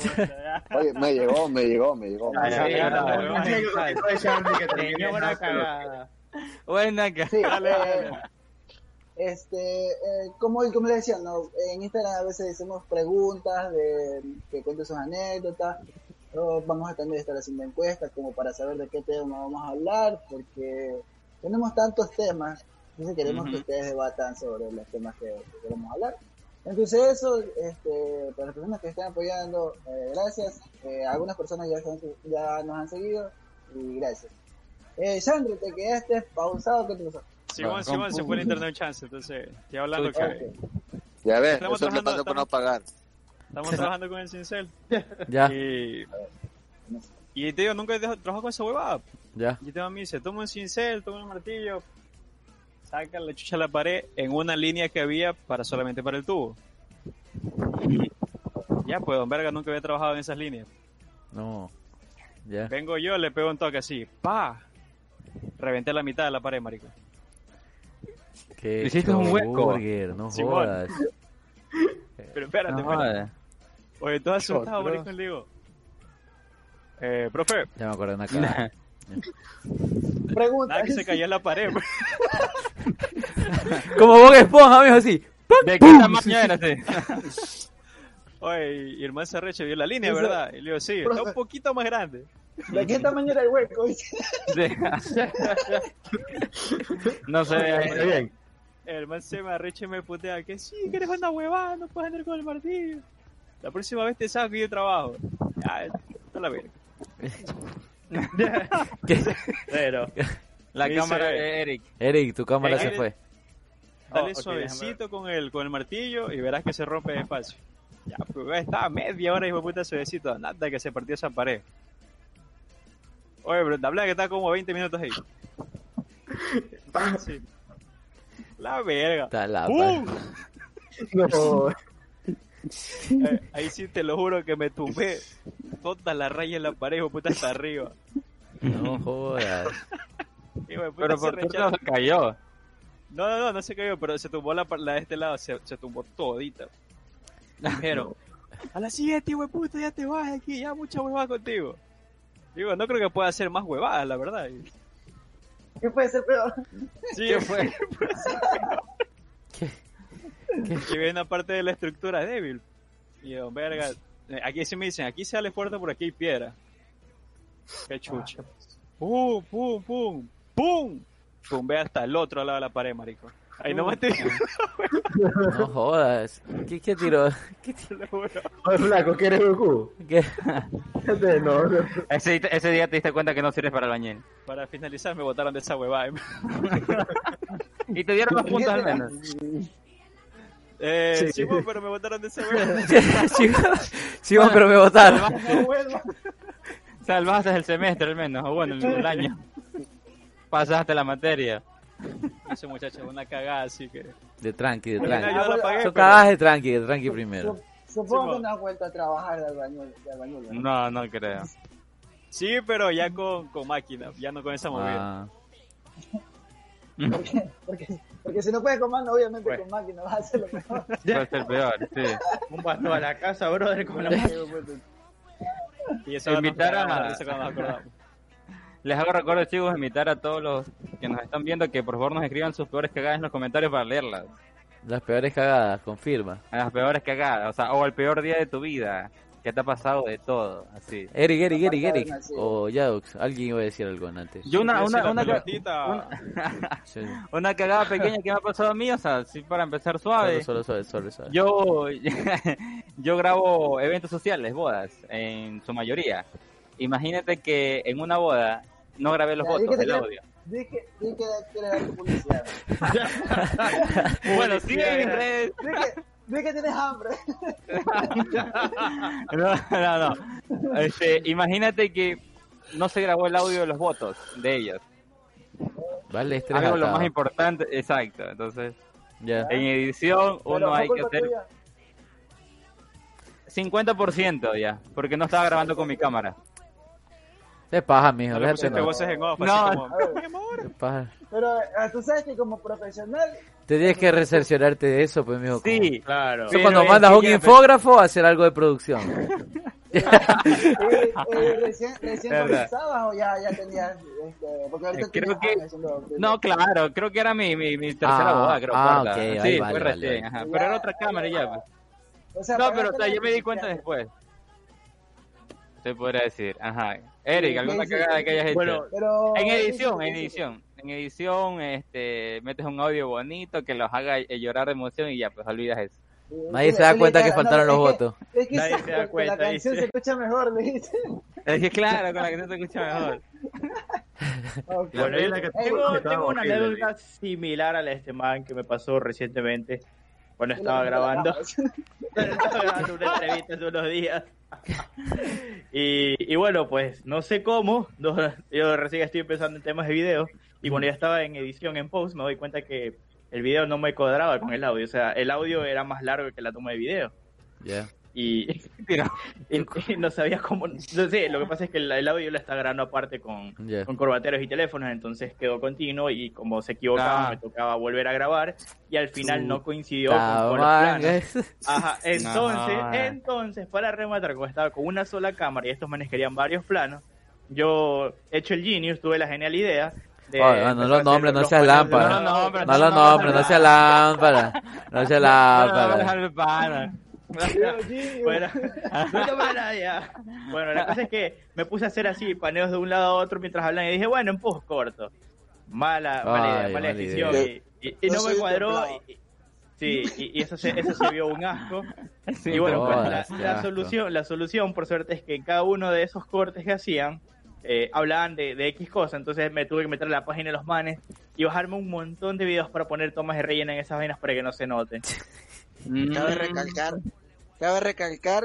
Oye, me llegó, me llegó, me llegó. Asco. cagada. Buena eh, <laughs> este, eh, como, como les decía, ¿no? en Instagram a veces hacemos preguntas de que cuenten sus anécdotas. o vamos a también estar haciendo encuestas como para saber de qué tema vamos a hablar, porque tenemos tantos temas, entonces queremos que ustedes debatan sobre los temas que, que queremos hablar. Entonces eso, este, para las personas que están apoyando, eh, gracias. Eh, algunas personas ya, están- ya nos han seguido y gracias. Eh, Sandro, te quedaste pausado, ¿qué te pasó? Simón, Simón, se fue el internet un chance, entonces estoy hablando que. Ya ves, Estamos eso me trabajando- pasó por no estamos- pagar. estamos trabajando con el Cincel. Ya, Y, y te digo, nunca he dejado- trabajado con esa huevada. ya. Y te me dice, toma un cincel, toma un martillo, saca la chucha a la pared en una línea que había para solamente para el tubo. Y ya, pues, don Verga nunca había trabajado en esas líneas. No. Ya. Vengo yo, le pego un toque así, pa, reventé la mitad de la pared, marico. Qué Hiciste un hueco. burger, no Simón. jodas. Pero espérate, No, espérate. Oye, todo asustado, Otro. marico, le digo. Eh, profe, Ya me acordé de una cagada. Pregunta. nada que se cayó en la pared. pues. <laughs> Como Bob Esponja, mijo, así. ¿De qué tamaño era ese? Oye, y hermano Serreche vio la línea, Eso- ¿verdad? Y le digo, sí, está un poquito más grande. ¿De qué tamaño era el hueco? No sé. Está bien. El man se me arrecha y me putea que sí, que eres una huevada, no puedes andar con el martillo. La próxima vez te saco y yo trabajo. Ya, está la verga. <laughs> Pero, La cámara de Eric. Eric, tu cámara Eh, se fue. Dale Oh, suavecito con el, con el martillo y verás que se rompe despacio. Ya, pues estaba media hora y de puta suavecito, nada que se partió esa pared. Oye, pero te hablaba que está como 20 minutos ahí. Sí. La verga. Está la ¡Pum! No. Eh, ahí sí te lo juro que me tumbé toda la raya en la pared, puta, hasta arriba. No jodas. Pero por rechaza- no se cayó. No, no, no, no se cayó, pero se tumbó la, par- la de este lado, se, se tumbó todita. Dijeron, a la siguiente, puta, ya te vas aquí, ya mucha huevada contigo. Digo, no creo que pueda hacer más huevadas, la verdad. ¿Qué puede ser peor? Sí, ¿Qué <laughs> fue? que viene una parte de la estructura débil. Y don verga, eh, aquí sí me dicen, aquí sale fuerte, por aquí hay piedra. Qué chucha. Pum, pum, pum, pum. Tumbé hasta el otro lado de la pared, marico. Ahí no me te <laughs> No jodas. ¿Qué, qué tiró? <laughs> ¿Qué tiró? Oye, flaco, ¿quieres Goku? ¿Qué? Este, No, no. Ese, ese día te diste cuenta que no sirves para el bañil. Para finalizar, me botaron de esa huevada. <laughs> Y te dieron los puntos al menos. Eh, Sí. pues, pero me botaron de esa huevada. Sí, sí, bueno, pero me vuelvo. Salvaste el semestre al menos, o bueno, el, el año. Pasaste la materia. Ese muchacho es una cagada, así que. De tranqui, de Yo tranqui. la pagué, Son pero- cagadas de tranqui, de tranqui primero. Supongo Sí, que no has vuelto a trabajar de albañil. De albañil ¿no? No, no creo. Sí, pero ya con, con máquina, ya no con esa movida. Ah, <laughs> Porque, porque, porque si no puedes con mano, obviamente Pues. con máquina vas a hacerlo mejor. Puede ser peor, sí. un paso a la casa, brother, con la <laughs> Y eso Invitar a- risa cuando nos acordamos. Les hago recuerdo, chicos, invitar a todos los que nos están viendo que por favor nos escriban sus peores cagadas en los comentarios para leerlas. las peores cagadas, confirma. Las peores cagadas, o sea, o el peor día de tu vida. que te ha pasado de todo? Así. Eric, Eric, Eric, Eric. O Yadox. Alguien iba a decir algo antes. Yo una, una, una, una, <laughs> Sí. <laughs> una cagada pequeña que me ha pasado a mí, o sea, sí para empezar suave. Solo, solo, solo, solo, solo. Yo, <laughs> yo grabo eventos sociales, bodas, en su mayoría. Imagínate que en una boda no grabé los Ya, votos, el audio. Di que, quieres dar tu publicidad. <laughs> Bueno, sí, en redes. Di que, tienes hambre. <laughs> No, no, no. Este, imagínate que no se grabó el audio de los votos de ellos. Vale, este Algo lo más importante, exacto. Entonces, Ya. En edición Pero uno hay que hacer tuya. 50% ya, porque no estaba grabando con mi cámara. Te paja, mijo. No le Déjate pusiste no. voces en off, No. así como, A ver, mi amor. Te paja. Pero tú sabes que como profesional, Te tienes que recerciorarte de eso, pues, mijo. como- Sí, Claro. Eso cuando mandas a un ya, infógrafo a hacer algo de producción. <laughs> eh, eh, recién, recién ya, ya tenías, este, porque ahorita creo que- haciendo- No, claro, creo que era mi, mi, mi tercera Ah, boda, creo. ah, sí, vale, fue vale, recién, vale. ajá. Pero era otra cámara ya, pues. O sea, No, pero o sea, yo me di cuenta después. Se podría decir, ajá. Eric, ¿alguna sí, cagada sí. que hayas hecho? Bueno, Pero, en edición, en edición. En edición, este, metes un audio bonito que los haga eh, llorar de emoción y ya, pues olvidas eso. Nadie se da cuenta que faltaron los votos. Es que Nadie sí, se da cuenta, La canción se escucha mejor, le dice. Es que claro, con la que no se escucha mejor. Tengo, una anécdota similar a la de este man que me pasó recientemente cuando Y estaba grabando. <laughs> estaba grabando una entrevista hace unos días. <laughs> Y, y bueno, pues no sé cómo. no- yo recién estoy empezando en temas de video. Y cuando ya estaba en edición, en post, me doy cuenta que el video no me cuadraba con el audio. O sea, el audio era más largo que la toma de video. Ya. Y, Tira. y- y no sabía cómo. No sé, lo que pasa es que el, el audio lo está grabando aparte con, corbateros y teléfonos, entonces quedó continuo y como se equivocaba Ah. me tocaba volver a grabar y al final no coincidió con, los planos. Ajá, entonces, No. entonces, para rematar, como estaba con una sola cámara y estos manes querían varios planos, yo hecho el genius, tuve la genial idea de Oye, no, hacer nombres, no de lámpara. No, lo no, no, nombres, no, no sea lámpara. No sea lámpara. Bueno. <laughs> Bueno, la cosa es que me puse a hacer así, paneos de un lado a otro mientras hablan y dije, bueno, en post corto. Mala, mala Ay, mala mala decisión. idea. Y, y- y No no me cuadró. Y, sí, y, y eso, se, eso se vio un asco. Sí, y bueno, pues, la, la solución, la solución, por suerte, es que en cada uno de esos cortes que hacían, eh, hablaban de, de X cosa. Entonces me tuve que meter a la página de los manes y bajarme un montón de videos para poner tomas de relleno en esas vainas para que no se note. Mm. Cabe recalcar, cabe recalcar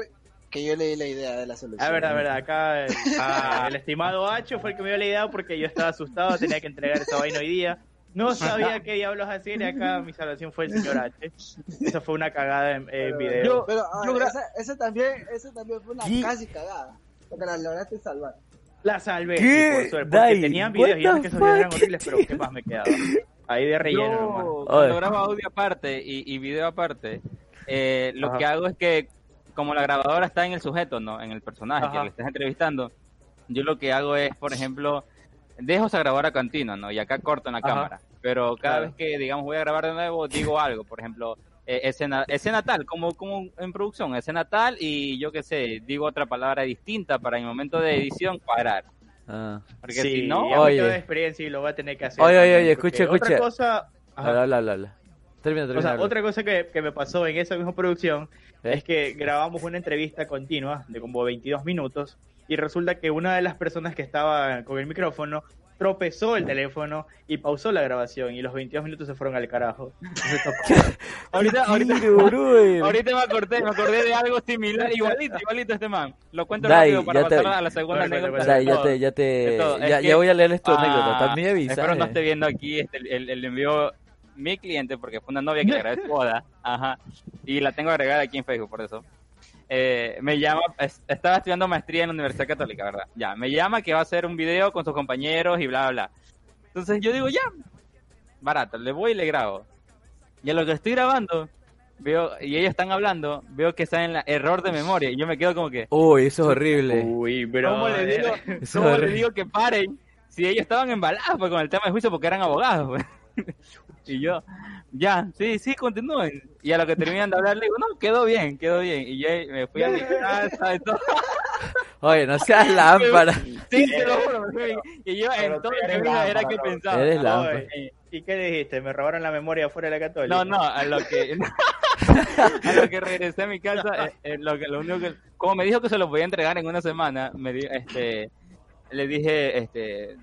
que yo leí la idea de la solución. Ah, verdad, verdad. Acá el, <laughs> ah, el estimado Hacho fue el que me dio la idea porque yo estaba asustado, tenía que entregar esa vaina hoy día. No sabía qué diablos hacer y acá mi salvación fue el señor H. Eso fue una cagada en, en video. Yo, pero a yo ver, esa, esa también, esa también fue una ¿Qué? casi cagada. Porque la lograste salvar. la salvé, ¿Qué? sí, por suerte, porque Dai, tenían videos y the que esos videos eran horribles, pero ¿qué más me quedaba? Ahí de relleno nomás. Yo, Oye. cuando grabo audio aparte y, y video aparte, eh, lo Ajá. que hago es que, como la grabadora está en el sujeto, ¿no? En el personaje Ajá. que le estás entrevistando, yo lo que hago es, por ejemplo, dejo esa grabadora continua, ¿no? Y acá corto en la Ajá. cámara. Pero cada Claro. vez que, digamos, voy a grabar de nuevo, digo algo. Por ejemplo, eh, escena, escena tal, como, como en producción, escena tal, y yo qué sé, digo otra palabra distinta para en el momento de edición cuadrar. Ah. Porque sí, si no, Oye. experiencia y lo voy a tener que hacer. Oye, oye, oye, porque escucha, Otra escucha. cosa... Ajá. Habla, habla, habla, Termina, O sea, otra cosa que, que me pasó en esa misma producción ¿Eh? es que grabamos una entrevista continua de como 22 minutos y resulta que una de las personas que estaba con el micrófono tropezó el teléfono y pausó la grabación y los 22 minutos se fueron al carajo. <laughs> Ahorita, ahorita. <laughs> Ahorita me acordé, me acordé de algo similar, igualito, igualito este man. Lo cuento Dai, rápido para te- pasar a la segunda Bueno, anécdota. Ya, te, ya te, De todo. Es ya, que- ya voy a leer tu Ah, anécdota. También avisa. Espero no esté viendo aquí este, el, el envío mi cliente porque fue una novia que le grabé su <laughs> boda. Ajá. Y la tengo agregada aquí en Facebook por eso. Eh, me llama, es- estaba estudiando maestría en la Universidad Católica, ¿verdad? Ya, me llama que va a hacer un video con sus compañeros y bla, bla, bla. Entonces yo digo, ya, barato, le voy y le grabo. Y a lo que estoy grabando, veo, y ellos están hablando, veo que está en la error de memoria. Y yo me quedo como que, Uy, eso es horrible. Uy, pero... ¿cómo le digo, <laughs> Eso cómo es le horrible. digo que paren? Si ellos estaban embalados pues, con el tema de juicio porque eran abogados. pues. <laughs> y yo, ya, sí, sí, continúen. Y a lo que terminan de hablar, le digo, no, quedó bien, quedó bien. Y yo me fui a mi casa y todo. <laughs> Oye, no seas <laughs> lámpara. Sí, te lo juro. Y yo en todo el camino era que pensaba. Eres Oye, lámpara. ¿Y qué dijiste? ¿Me robaron la memoria afuera de la católica? No, no, a lo que <laughs> a lo que regresé a mi casa, eh, eh, lo que lo único que como me dijo que se lo podía entregar en una semana, me di- este le dije este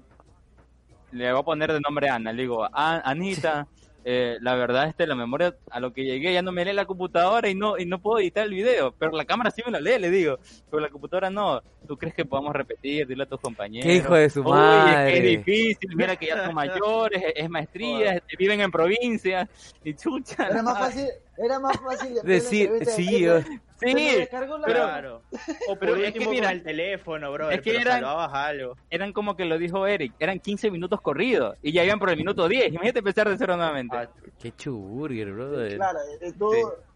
le voy a poner de nombre Ana, le digo, "Ah, Anita, eh, la verdad, este, la memoria a lo que llegué ya no me lee la computadora y no y no puedo editar el video, pero la cámara sí me la lee, le digo, pero la computadora no. ¿Tú crees que podamos repetir? Dile a tus compañeros. Qué hijo de su Oye, madre. que es difícil, mira que ya son mayores, es, es maestría, este, viven en provincia y chucha. Era más fácil, era más fácil de Decir, sí, eh. Sí, pero Claro. <laughs> O pero es que mira, el teléfono, bro. es que eran- algo. eran como que lo dijo Eric, eran 15 minutos corridos y ya iban por el minuto 10. Imagínate empezar de cero nuevamente. Ah, Qué chuburger, brother. Claro, eh, Sí.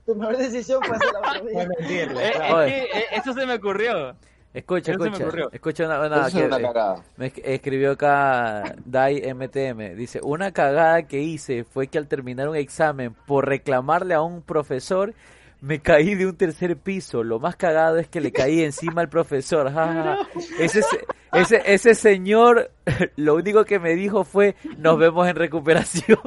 tu mejor decisión fue hacer la <laughs> Eh, claro. es que eh, eso se me ocurrió. Escucha, se escucha. Escucha una, una que- una cagada. Me esc- escribió acá Dai MTM. Dice, una cagada que hice fue que al terminar un examen por reclamarle a un profesor, me caí de un tercer piso. Lo más cagado es que le caí encima al profesor. <laughs> ja, ja, ja. Ese, se- ese, ese señor <laughs> lo único que me dijo fue, nos vemos en recuperación.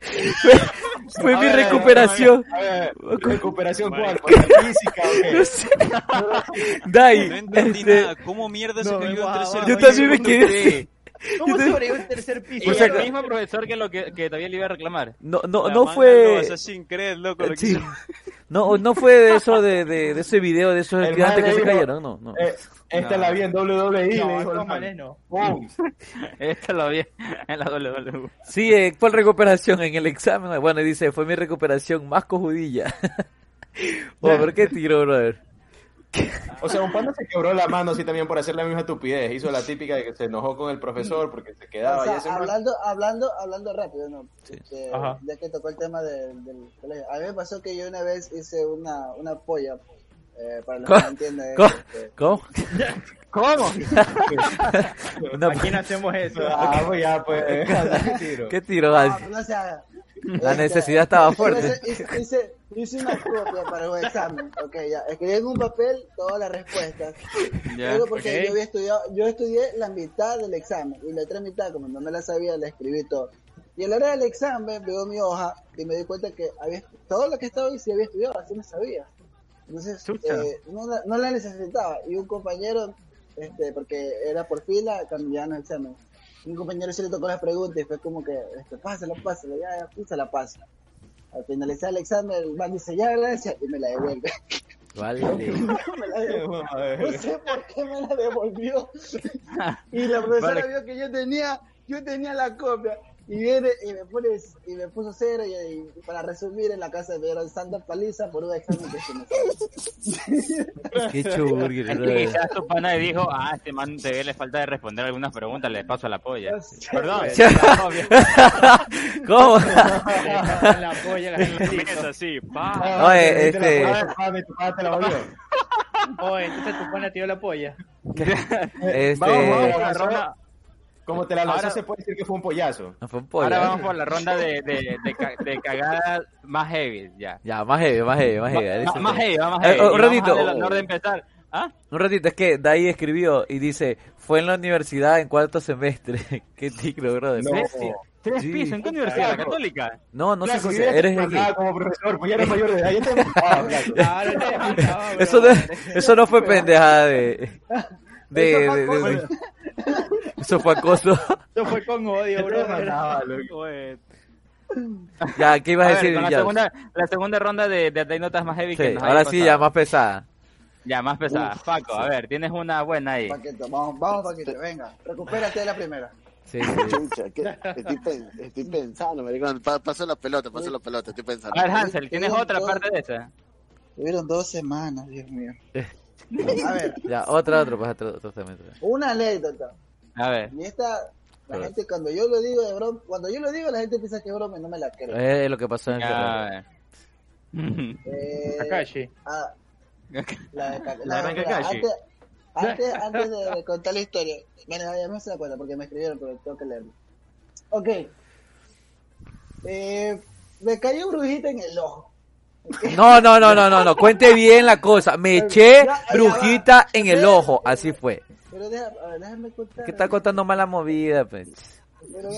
<laughs> fue A mi ver, a ver, recuperación. a ver, ¿Recuperación cuál? Bueno. ¿Por la física o qué? No sé. Dai, No entendí este, nada. ¿Cómo mierda se No, cayó en guau, tercer guau, yo piso? también me quedé. ¿Cómo sobrevivió el tercer piso? Por si el mismo profesor que lo que, que todavía le iba a reclamar. No, no, La no manga fue. loco. Lo que Sí. hizo. No, no fue de eso de, de, de ese video de esos estudiantes que se cayeron, no, no. Eh, esta la vi en WWE, No, dijo el. <laughs> Esto lo vi en la WWE. Sí, eh, ¿cuál recuperación en el examen? Bueno, dice, fue mi recuperación más cojudilla. <laughs> oh, ¿por qué tiro, brother? O sea, un panda se quebró la mano así también por hacer la misma estupidez. Hizo la típica de que se enojó con el profesor porque se quedaba O y sea, ese man- hablando, hablando, hablando rápido, ¿no? Sí. Este, ya que tocó el tema de- del colegio. A mí me pasó que yo una vez hice una, una polla, eh, para los que ¿Cómo? no entienden. ¿Cómo? este, ¿Cómo? ¿Cómo? <laughs> Una- Aquí no hacemos eso. Ah, pues ya, pues. <laughs> ¿qué tiro? ¿Qué tiro, <laughs> no, Gal? no se haga. La Este, necesidad estaba fuerte. Hice, hice, hice una copia para un examen. Ok, ya. Escribí en un papel todas las respuestas. Ya. Luego porque ok. yo había estudiado, yo estudié la mitad del examen y la otra mitad, como no me la sabía, la escribí todo. Y a la hora del examen veo mi hoja y me di cuenta que había todo lo que estaba ahí sí había estudiado, así me sabía. Entonces, eh, no, la- no la necesitaba. Y un compañero, este, porque era por fila, cambiando el examen. Un compañero se le tocó las preguntas y fue como que, este, pásala, pásala, ya, ya, se la pasa. Al finalizar el examen, el man dice, ya, gracias, y me la devuelve. <laughs> Vale. <laughs> me la devuelve. <laughs> No sé por qué me la devolvió. y la profesora Vale. vio que yo tenía, yo tenía la copia. Y viene y me pone, y me puso cero y, y para resumir en la casa me dieron santa paliza por un examen que se me <laughs> Qué brother. quizás tu pana dijo, ah, este man te le falta de responder algunas preguntas, le paso la polla. Perdón. <laughs> <laughs> ¿Cómo? la polla, la así, pa. Ah, Oye, te este-. Oye, entonces tu pana dio la polla. Este- Vamos, vamos, Como te la lanzó, Ahora- se puede decir que fue un pollazo. No fue un pollo. Ahora ¿eh? vamos por la ronda de, de, de, ca- <laughs> de cagadas más heavy, ya. Ya, más heavy, más heavy, más heavy. Ma- más heavy, vamos Eh, heavy. un Y vamos a ratito. darle el honor de empezar. ¿Ah? Un ratito, es que Dai escribió y dice, fue en la universidad en cuarto semestre. <laughs> Qué tigro, brother. No. ¿Tres, tres Sí. pisos? ¿En qué universidad? ¿La Claro. católica? No, no sé Flaco, si eres aquí. como profesor, pues ya eres mayor de edad. Ya te <laughs> ah. Claro, bro. Eso no, eso no fue pendejada de... De, de- de- de- eso fue acoso. <laughs> Eso fue con odio, bro. <laughs> Ya, ¿qué ibas a, A ver, decir? con la segunda, la segunda ronda de, de anécdotas más heavy que Sí, nos ahora sí, ya más pesada. Ya, más pesada. Paco, a ver, tienes una buena ahí. Paquito, vamos, vamos, Paquito, venga, recupérate de la primera. Sí, <laughs> sí. Chucha, que estoy, pen- estoy pensando, maricón. Pa- paso la pelota, paso la pelota, estoy pensando. A ver, Hansel, ¿tienes otra aparte de esa? Tuvieron dos semanas, Dios mío. A ver, Ya, otra, otra, pues otro, otro también. una anécdota. A ver. Y esta, la A ver. gente cuando yo lo digo de broma, cuando yo lo digo la gente piensa que es broma y no me la cree. Es lo que pasó en Ya, a Ferrari. ver. Eh, Kakashi. ah, la de Ka- La mira, Kakashi. Antes, antes, antes de, de contar la historia, bueno, ya me se da cuenta porque me escribieron, pero tengo que leerlo. Ok. Eh, me cayó brujita en el ojo. No, no, no, no, no, no, cuente bien la cosa. Me <laughs> eché brujita en el ojo, así fue. Pero deja, a ver, déjame contar. ¿Qué está contando mala movida, pues? Pero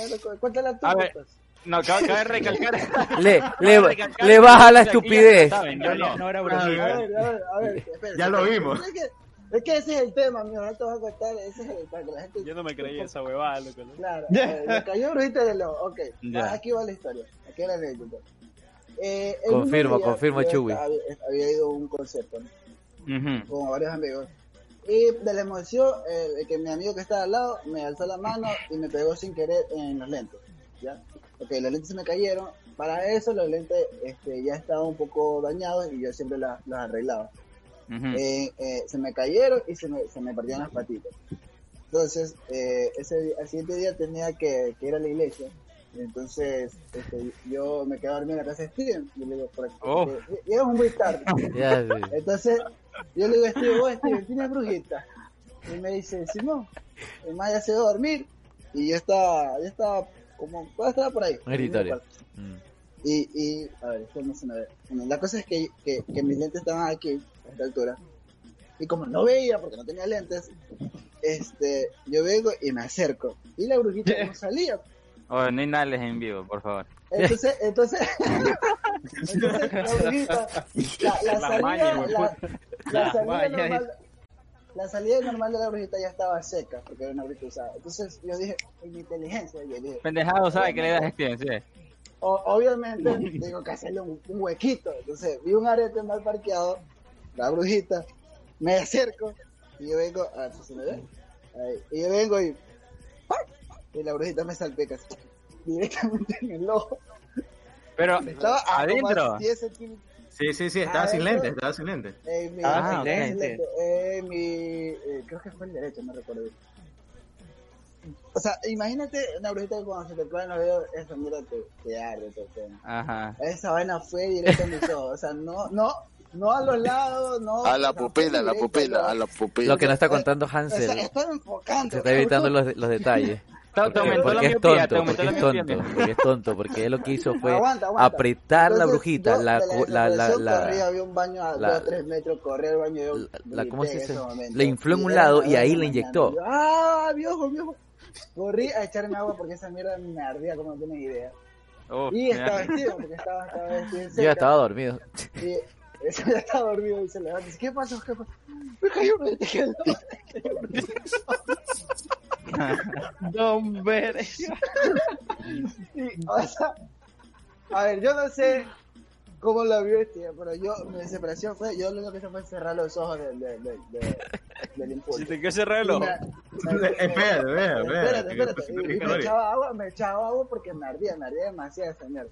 cuéntala tú, A ver. pues. No, cabe, cabe recalcar. <laughs> Le, cabe le, recalcar le que baja la estupidez. saben, yo no. No era A brujita. ver, a ver, a ver, espérense, Ya lo vimos. Es que, Es que ese es el tema, amigo, no te voy a contar, ese es el para que la gente... Yo no me creí esa huevada, loco. ¿no? Claro, eh, le cayó brujita del ojo, ok. Ah, aquí va la historia, aquí va la anécdota. Eh, Confirmo, día, confirmo, Chuy. Había, había ido a un concierto, ¿no? Con varios amigos. Y de la emoción, eh, que mi amigo que estaba al lado me alzó la mano y me pegó sin querer en los lentes. ¿ya? Porque los lentes se me cayeron. Para eso los lentes este, ya estaban un poco dañados y yo siempre la- los arreglaba. Ujú. Eh, eh, se me cayeron y se me, se me perdieron las patitas. Entonces, eh, ese, al siguiente día tenía que, que ir a la iglesia. Entonces, este, yo me quedé a dormir en la casa de Steven. Yo le digo, por aquí, Oh. porque llegamos muy tarde. <laughs> Sí. Entonces, yo le digo a Steve, vos Steve, ¿tienes brujita? Y me dice, Simón, el más ya se va a dormir. Y yo estaba, yo estaba como, yo estaba por ahí. Un escritorio. Y, Mm. y, a ver, esto no se me ve. Bueno, la cosa es que, que, que mis lentes estaban aquí, a esta altura. Y como no veía, porque no tenía lentes, este, yo vengo y me acerco. Y la brujita no <laughs> salía. Oh, no inhales en vivo, por favor. Entonces, entonces, <laughs> entonces la brujita, la, la La salida, la, la salida normal, la salida normal de la brujita ya estaba seca, porque era una brujita usada. Entonces yo dije, en mi inteligencia, yo dije, Pendejado, ¿sabe que le das Steven? Sí. o- obviamente tengo que hacerle un, un huequito. Entonces vi un arete mal parqueado, la brujita, me acerco y yo vengo, a ver si se me ve, Ahí. y yo vengo y, y la brujita me salpica directamente en el ojo. Pero, Estaba adentro. 10 centímetros. Sí, sí, sí, estaba Ah, sin lentes, estaba sin lentes. Eh, Ah. Eh, mi, eh, creo que fue el derecho, no recuerdo bien. O sea, imagínate una brujita que cuando se te clava en los dedos, esa mierda te, te arde, te quema. Ajá. Esa vaina fue directo a mis ojos. O sea, no, no, no a los lados, no. A la pupila, a la pupila, a la pupila. Lo que no está contando O sea, Hansel. estaba enfocando. Se está evitando <laughs> los, los detalles. Te, Porque, aumentó la porque es miopía, tonto, aumentó porque la es tonto, porque es tonto, porque él lo que hizo fue Aguanta, aguanta. apretar la brujita, yo la, la, la, la, corrí, había un baño a la- metros, baño. Yo la- la- ¿cómo se dice? Le infló en un lado y ahí le la inyectó. ¡Ah, viejo, viejo! Corrí a echarme agua porque esa mierda me ardía como no tienes idea. Y estaba vestido, porque estaba, estaba vestido en Yo ya seca. estaba dormido. Y eso ya estaba dormido y se levanta. ¿Qué pasó? ¿Qué pasó? Me cayó un te <laughs> Don Ver. Y, <laughs> o sea, a ver, yo no sé cómo lo vio este, pero yo, mi desesperación fue, yo lo único que hice fue cerrar los ojos del, del, del, del, impulso. Si te quieres cerrar el ojo. me- Espérate. Espérate, espérate. Y, me echaba agua, me echaba agua porque me ardía, me ardía demasiado esa mierda.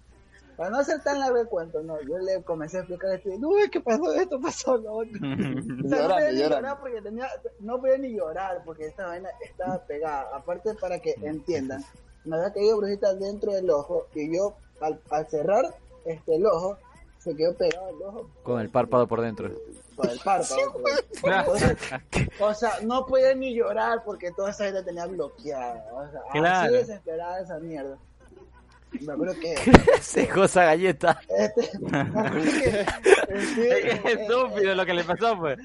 Para no hacer tan largo el cuento, no, yo le comencé a explicar esto, y, no, es que pasó esto, pasó lo otro. <laughs> O sea, no Llorando, podía ni llorando. llorar porque tenía, no podía ni llorar porque esta vaina estaba pegada. Aparte para que entiendan, me había caído brujita dentro del ojo y yo al, al cerrar este el ojo se quedó pegado el ojo Con el párpado por dentro. por el párpado. <laughs> Entonces, o sea, no podía ni llorar porque toda esa gente tenía bloqueada. O sea, Claro. así desesperada esa mierda. Me acuerdo que <laughs> Se galleta. este, me acuerdo que <laughs> este, Es estúpido lo que le pasó, pues.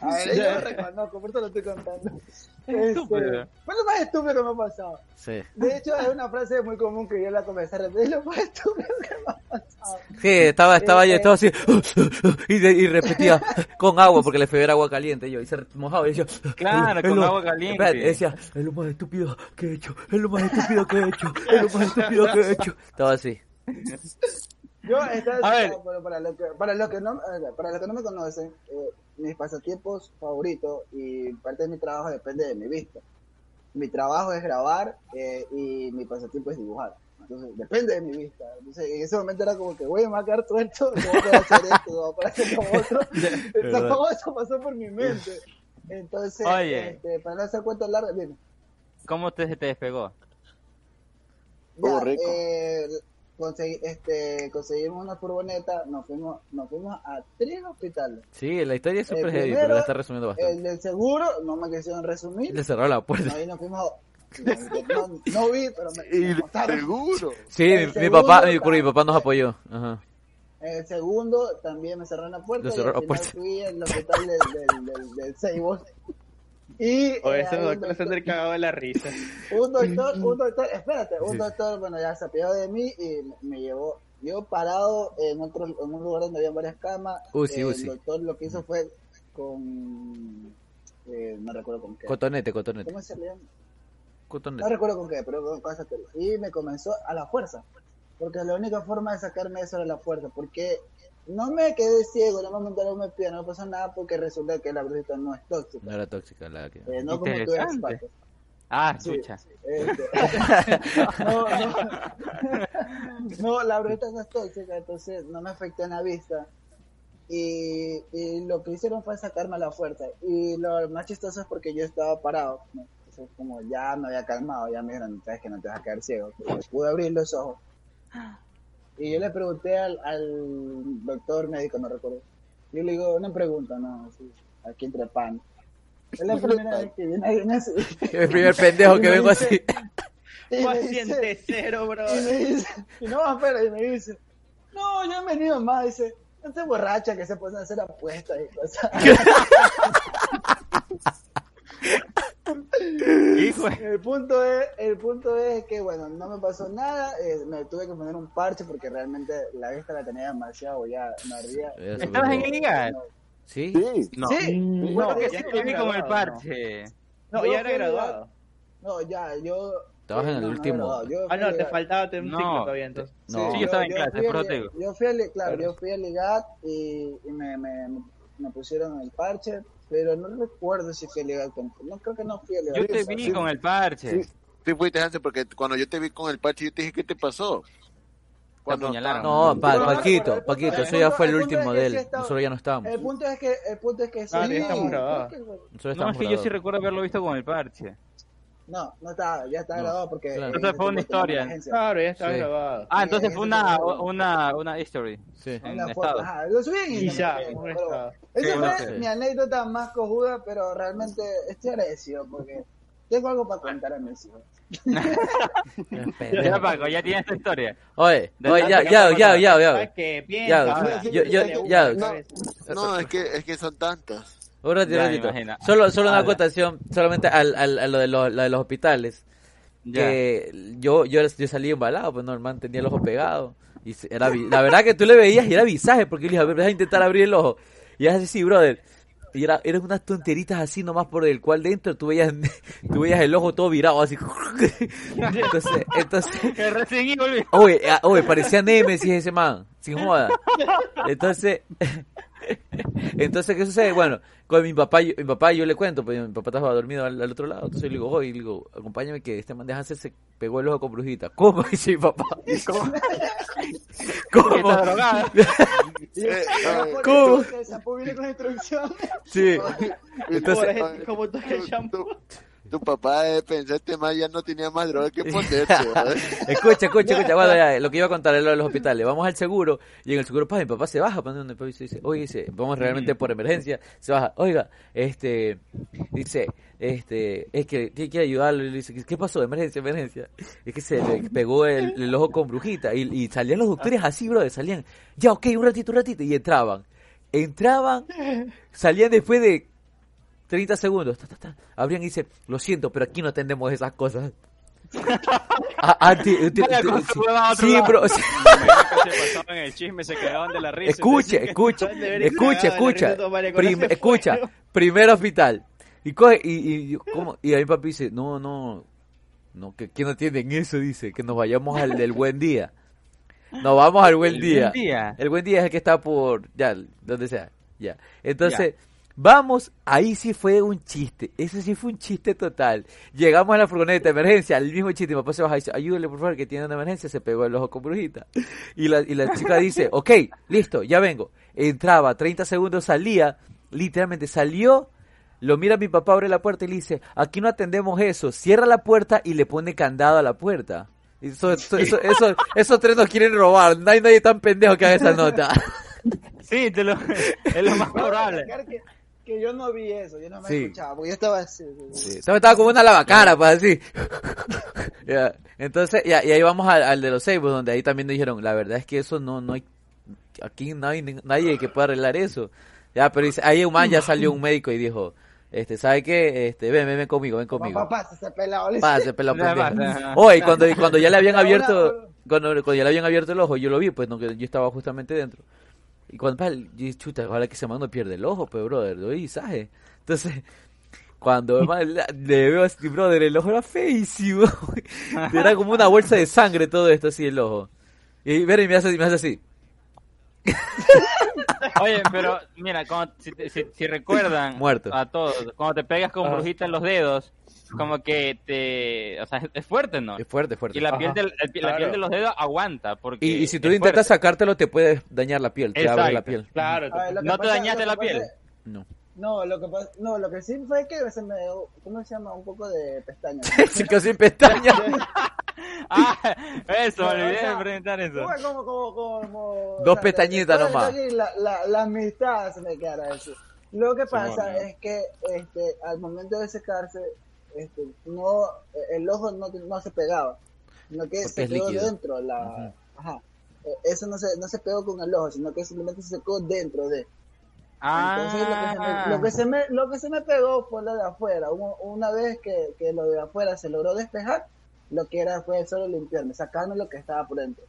A ver, yo lo reconozco, por eso lo estoy contando. <laughs> Este, estúpido. fue lo más estúpido que me ha pasado. Sí. De hecho, es una frase muy común que yo la comencé a repetir. Es lo más estúpido que me ha pasado. Sí, estaba, estaba Eh, yo, estaba así, <laughs> y, de- y repetía con agua, porque le fue ver agua caliente, yo, y se mojaba, y decía, Claro, <laughs> "Es con lo- agua caliente". Espérate, decía, es lo más estúpido que he hecho, es lo más estúpido que he hecho, es lo más estúpido que he hecho. Estaba así. Yo estaba A ver. para los que, para los que no, a ver, para los que no me conocen, eh, mis pasatiempos favoritos y parte de mi trabajo depende de mi vista. Mi trabajo es grabar eh, y mi pasatiempo es dibujar. Entonces, depende de mi vista. Entonces, en ese momento era como que, voy a me va a quedar tuerto, no voy a hacer esto, no voy a hacer lo otro. <laughs> Entonces, <laughs> todo eso pasó por mi mente. Entonces, Oye. este, para no hacer cuentos largos, dime. ¿Cómo te, se te despegó? Estuvo rico. eh, consegui- este, conseguimos una furgoneta, nos fuimos, nos fuimos a tres hospitales. Sí, la historia es súper El heavy, pero la está resumiendo El bastante. del seguro, no me quisieron resumir. Le cerró la puerta. Ahí nos fuimos. No, no vi, pero me, me contaron. Seguro. Sí, el mi, segundo papá, mi, papá nos apoyó. Ajá. El segundo también me cerraron la puerta. Le y cerró al final puerta. fui al hospital del, del, del, del Seibo. <laughs> Y O eh, ese doctor se doctor- ha cagado de la risa. un doctor, <laughs> un doctor, espérate, un Sí. doctor, bueno, ya se apiadó de mí y me- me llevó, yo parado en otro, en un lugar donde había varias camas. Uzi, el Uzi. doctor lo que hizo fue con eh, no recuerdo con qué. Cotonete, cotonete. ¿Cómo se llama? No Cotonete. recuerdo con qué, pero con. Y me comenzó a la fuerza. Porque la única forma de sacarme eso era la fuerza. Porque no me quedé ciego, no me montaron un pie, no me pasó nada porque resulta que la brujita no es tóxica. No era tóxica la que... Eh, no como tú eres. Paco. Ah, Sí. chucha. Este, <laughs> no, no, <laughs> no, la brujita no es tóxica, entonces no me afectó en la vista. Y, y lo que hicieron fue sacarme a la fuerza. Y lo más chistoso es porque yo estaba parado. ¿no? Entonces, como ya me había calmado, ya me dijeron, sabes que no te vas a quedar ciego. Pero pude abrir los ojos. Y yo le pregunté al, al doctor médico, no recuerdo. Yo le digo, una pregunta, no, así, aquí entre pan. Es la primera vez que viene alguien así. <laughs> El primer pendejo que vengo dice- así. <laughs> Paciente dice- cero, bro. y me dice, y no, espera, y me dice, no, yo he venido más, dice, no te borracha que se pueden hacer apuestas y cosas. <laughs> El punto es, el punto es que bueno, no me pasó nada, eh, me tuve que poner un parche porque realmente la vista la tenía demasiado ya me ardía. ¿Estabas en pero- el IGAT? ¿Sí? Sí. No. Sí, No, bueno, que sí, te vi con el parche. No, Yo ya era graduado. no, ya, yo... Estabas en el no, no, último. no, Ah, no, te faltaba un No. ciclo todavía entonces. No. Sí, yo estaba en clase, eso te digo. Yo fui al, claro, Claro. yo fui al IGAT y, y me, me, me pusieron el parche, pero no recuerdo si fui al IGAT. con- No creo que no fui al IGAT. Yo te Sí, vi sí. con el parche. Sí, sí fuiste Hansen, porque cuando yo te vi con el parche, yo te dije, ¿qué te pasó? Cuando apuñalaron. No, pa- Paquito, Paquito, eso ya fue el el último es que de sí él. estaba- Nosotros ya no estábamos. El punto es que, el punto es que Ah, ya estamos grabados. No, es que yo sí recuerdo haberlo visto con el parche. No, no está, ya está No, grabado porque. claro. Entonces fue una historia. agencia. Claro, ya estaba Sí. grabado. Ah, Sí, entonces en fue una, una, una history. Sí. En Una foto, estado. ajá, lo subí en ya, pero- estado. Esa Sí, fue sí. mi anécdota más cojuda, pero realmente estoy agradecido porque tengo algo para contar a mis hijos. Ya, Paco, ya tienes tu historia. Oye, oye, ya, ya, ¿Qué ya, ya, ya. Ya, ya. a la No. cabeza. No, es que, es que son tantas. Un ratito, Ya, ratito. Solo, solo una acotación, solamente al, al, a lo de los, lo de los hospitales. Ya. Que yo, yo, yo salí embalado, pues normal, tenía el ojo pegado. Y era, la verdad que tú le veías y era visaje, porque le dije, a intentar abrir el ojo. Y es así, sí, brother. Y era, eran unas tonteritas así nomás por el cual dentro tú veías, <laughs> tú veías el ojo todo virado así. <laughs> Entonces, entonces, <laughs> Oye, ah, oye, parecía Nemesis ese man, sin joda. Entonces, <laughs> entonces, ¿qué sucede? Bueno, con mi papá, yo, mi papá yo le cuento, pues mi papá estaba dormido al, al otro lado, entonces yo le digo, oye, le digo, acompáñame que este man de Hansel se pegó el ojo con brujita. ¿Cómo? <laughs> Dice mi papá. ¿Cómo? <laughs> drogada. Eh, eh, ¿Cómo? Instrucciones. Sí. Entonces, como el shampoo. Tu- papá de pensar este man ya no tenía más droga que <laughs> ponerse. escucha, escucha, escucha, bueno, ya, lo que iba a contar es lo de los hospitales. Vamos al seguro y en el seguro, pa, mi papá se baja, pa, donde mi papá dice, oye, dice, vamos realmente por emergencia, se baja, oiga, este, dice, este, es que tiene que ayudarlo, y le dice, ¿qué pasó? Emergencia, emergencia. Es que se le pegó el, el ojo con brujita y, y salían los doctores así, bro, salían, ya, ok, un ratito, un ratito, y entraban. Entraban, salían después de 30 segundos, ta, ta, ta, abrían y dicen, lo siento, pero aquí no atendemos esas cosas. <laughs> Ti- ti- Vaya ti- con sí, su hueva a sí, bro, <laughs> sí. Se pasaban el chisme, se quedaban de la risa. escuche, escucha, escucha, Prim- escucha, primer hospital, y coge, y, y, ¿cómo? y ahí mi papi dice, no, no, no, que, que no entienden eso, dice, que nos vayamos al del buen día, nos vamos al buen El día, buen día. el buen día es el que está por, ya, donde sea, ya, entonces, Vamos, ahí sí fue un chiste, ese sí fue un chiste total. Llegamos a la furgoneta de emergencia, el mismo chiste, mi papá se baja y dice, ayúdele por favor que tiene una emergencia, se pegó el ojo con brujita. Y la, y la chica dice, <laughs> ok, listo, ya vengo. Entraba, 30 segundos salía, literalmente salió, lo mira mi papá, abre la puerta y le dice, aquí no atendemos eso, cierra la puerta y le pone candado a la puerta. Eso, eso, eso, eso- esos tres nos quieren robar, no hay nadie tan pendejo que haga esa nota. Sí, te lo, es lo más probable. Que, yo no vi eso, yo no me Sí. escuchaba, porque yo estaba así. Sí, estaba, estaba como una lavacara, pues así. <laughs> Ya, Entonces, ya, y ahí vamos al, al de los Seibos, donde ahí también dijeron, la verdad es que eso no, no hay, aquí no hay ni- nadie que pueda arreglar eso. Ya, pero dice, ahí un man ya salió un médico y dijo, este, ¿sabe qué? Este, ven, ven, ven conmigo, ven conmigo. Papá, pasa ese pelado. le Pase, pelado. Oye, cuando, cuando ya le habían <laughs> abierto, cuando, cuando ya le habían abierto el ojo, yo lo vi, pues no, que yo estaba justamente dentro. Y cuando pasa, yo dije, chuta, ojalá que ese man no pierde el ojo, pues, brother, ¿oí? ¿sabes? Entonces, <laughs> cuando man le veo a este brother, el ojo era feísimo. <laughs> Era como una bolsa de sangre todo esto, así, el ojo. Y ver, y me hace, me hace así. <laughs> Oye, pero mira, cuando- si, si- si recuerdan Muerto. a todos, cuando te pegas con brujita en los dedos, como que te, o sea, es fuerte, ¿no? Es fuerte, fuerte. Y la piel, Ajá, del- el pi- la claro. piel de los dedos aguanta, porque Y, y si tú intentas fuerte. sacártelo, te puede dañar la piel, te abre la piel. Claro, ver, ¿No te dañaste la pasa piel? No. No, lo que pasa, no, lo que sí fue que se me, ¿cómo se llama? Un poco de pestañas. <laughs> Se quedó sin pestañas. <laughs> Ah, eso, me No, olvidé o sea, de preguntar eso. Fue como, como, como, Dos pestañitas de nomás. La, la, la amistad se me queda eso. Lo que pasa bueno. es que este, al momento de secarse, este, no, el ojo no, no se pegaba, sino que Porque se quedó líquido. dentro. La, ajá. Eh, Eso no se, no se pegó con el ojo, sino que simplemente se secó dentro de. Entonces lo que, se Ah, me, lo, que se me, lo que se me pegó fue lo de afuera. Una vez que, que lo de afuera se logró despejar, lo que era fue solo limpiarme, sacarme lo que estaba por dentro.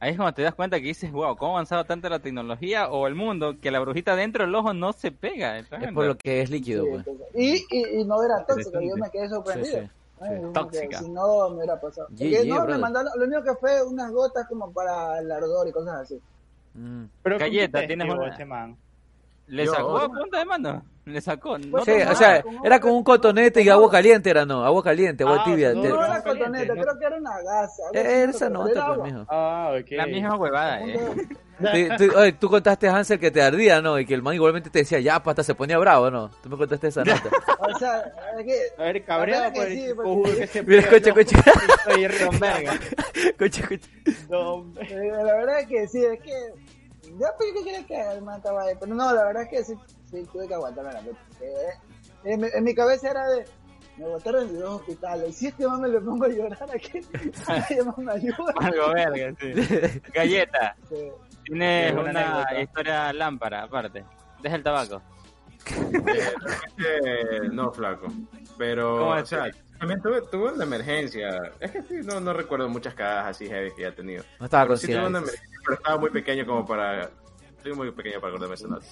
Ahí es cuando te das cuenta que dices, wow, cómo ha avanzado tanto la tecnología o el mundo que la brujita dentro del ojo no se pega. ¿estás Es por lo que es líquido, Sí, pues. y, y, y no era tóxico, yo me quedé sorprendido. Sí, sí. Ay, como Tóxica. que Si no, me hubiera pasado. Porque no, me mandaron, lo único que fue unas gotas como para el ardor y cosas así. Mm. Pero Galleta, ¿con qué tienes una- ese man? Le Yo- sacó a punta de mano. Le sacó. No Pues Sí, o agua, sea, con era con un cotonete y agua caliente, era no, agua caliente, agua Ah, tibia. no, No era cotoneta, ¿no? creo que era una gasa. así, Esa era pues, mijo. Ah, ok. La misma huevada, eh. Tú, tú- oye, tú contaste, Hansel, que te ardía, ¿no? Y que el man igualmente te decía, ya, pata, se ponía bravo, ¿no? Tú me contaste esa nota. <laughs> O sea, es que A ver, cabreado verdad por el sí, porque- que <laughs> se Mira, escucha, no, escucha. <laughs> Escucha, escucha. No, La verdad es que sí, es que. Ya, pues, ¿qué quieres que haga? el man estaba ahí? Pero no, la verdad es que sí, sí tuve que aguantarme la puta. Eh, En, mi- en mi cabeza era de. Me botaron de dos hospitales. Si este man me lo pongo a llorar aquí, este man me ayuda. <laughs> Algo verga, sí. <laughs> Galleta, Sí. tienes una historia lámpara, aparte. Deja el tabaco. <laughs> Eh, no, flaco. Pero, ¿Cómo o sea, también tuve, tuve una emergencia. Es que sí, no, no recuerdo muchas cagadas así heavy que ya he tenido. No estaba sí tuve una consciente. emergencia, pero estaba muy pequeño como para... Estoy muy pequeño para acordarme esa nota.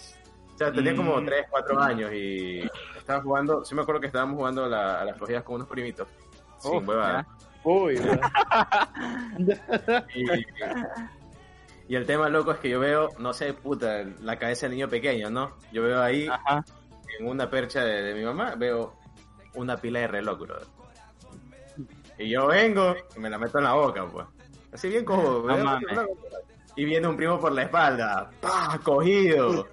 O sea, tenía como Mm. 3, 4 años y estaba jugando... Sí me acuerdo que estábamos jugando a, la- a las cogidas con unos primitos. Sin huevada. Uy. <laughs> Y, y el tema loco es que yo veo, no sé, puta, la cabeza del niño pequeño, ¿no? Yo veo ahí Ajá. en una percha de, de mi mamá, veo una pila de reloj, bro. Y yo vengo y me la meto en la boca, pues. Así bien una- Y viene un primo por la espalda, ¡pah! Cogido.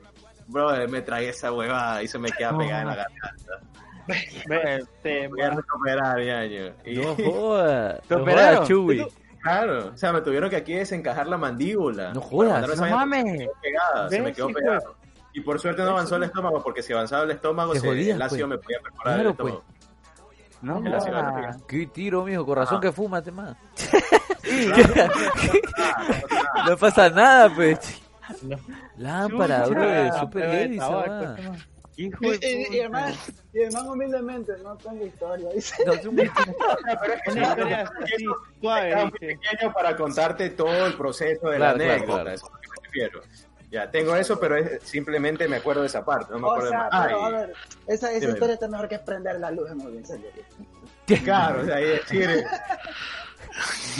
Bro, me tragué esa huevada y se me queda pegada en la garganta. Este, Voy a recuperar, mi año. Y, No jodas. <laughs> ¿Te operaron? claro, o sea, me tuvieron que aquí desencajar la mandíbula. No jodas, No mames. pegada, se ¿Ves, me quedó hijo? pegado. Y por suerte no avanzó el estómago, porque si avanzaba el estómago, se, jodías, el ácido pues. me podía perforar Claro, el estómago. No, gástrico. Qué tiro, mijo, con razón Ajá. que fumas, más. <laughs> no pasa nada, pues. No. Lámpara, Chucha, bro, super heavy. Hijo Y, de y, además, y además humildemente, no tengo historia. dice. No, es un- <laughs> Una historia así, suave, Estaba muy dice. pequeño para contarte todo el proceso de Claro, la claro, anécdota, claro. eso es lo que me refiero. Ya, tengo eso, pero es- simplemente me acuerdo de esa parte, no me O acuerdo sea, de más. pero a ver, esa, esa Dime. historia está mejor que prender la luz, muy bien, serio. claro, o sea, ahí decir,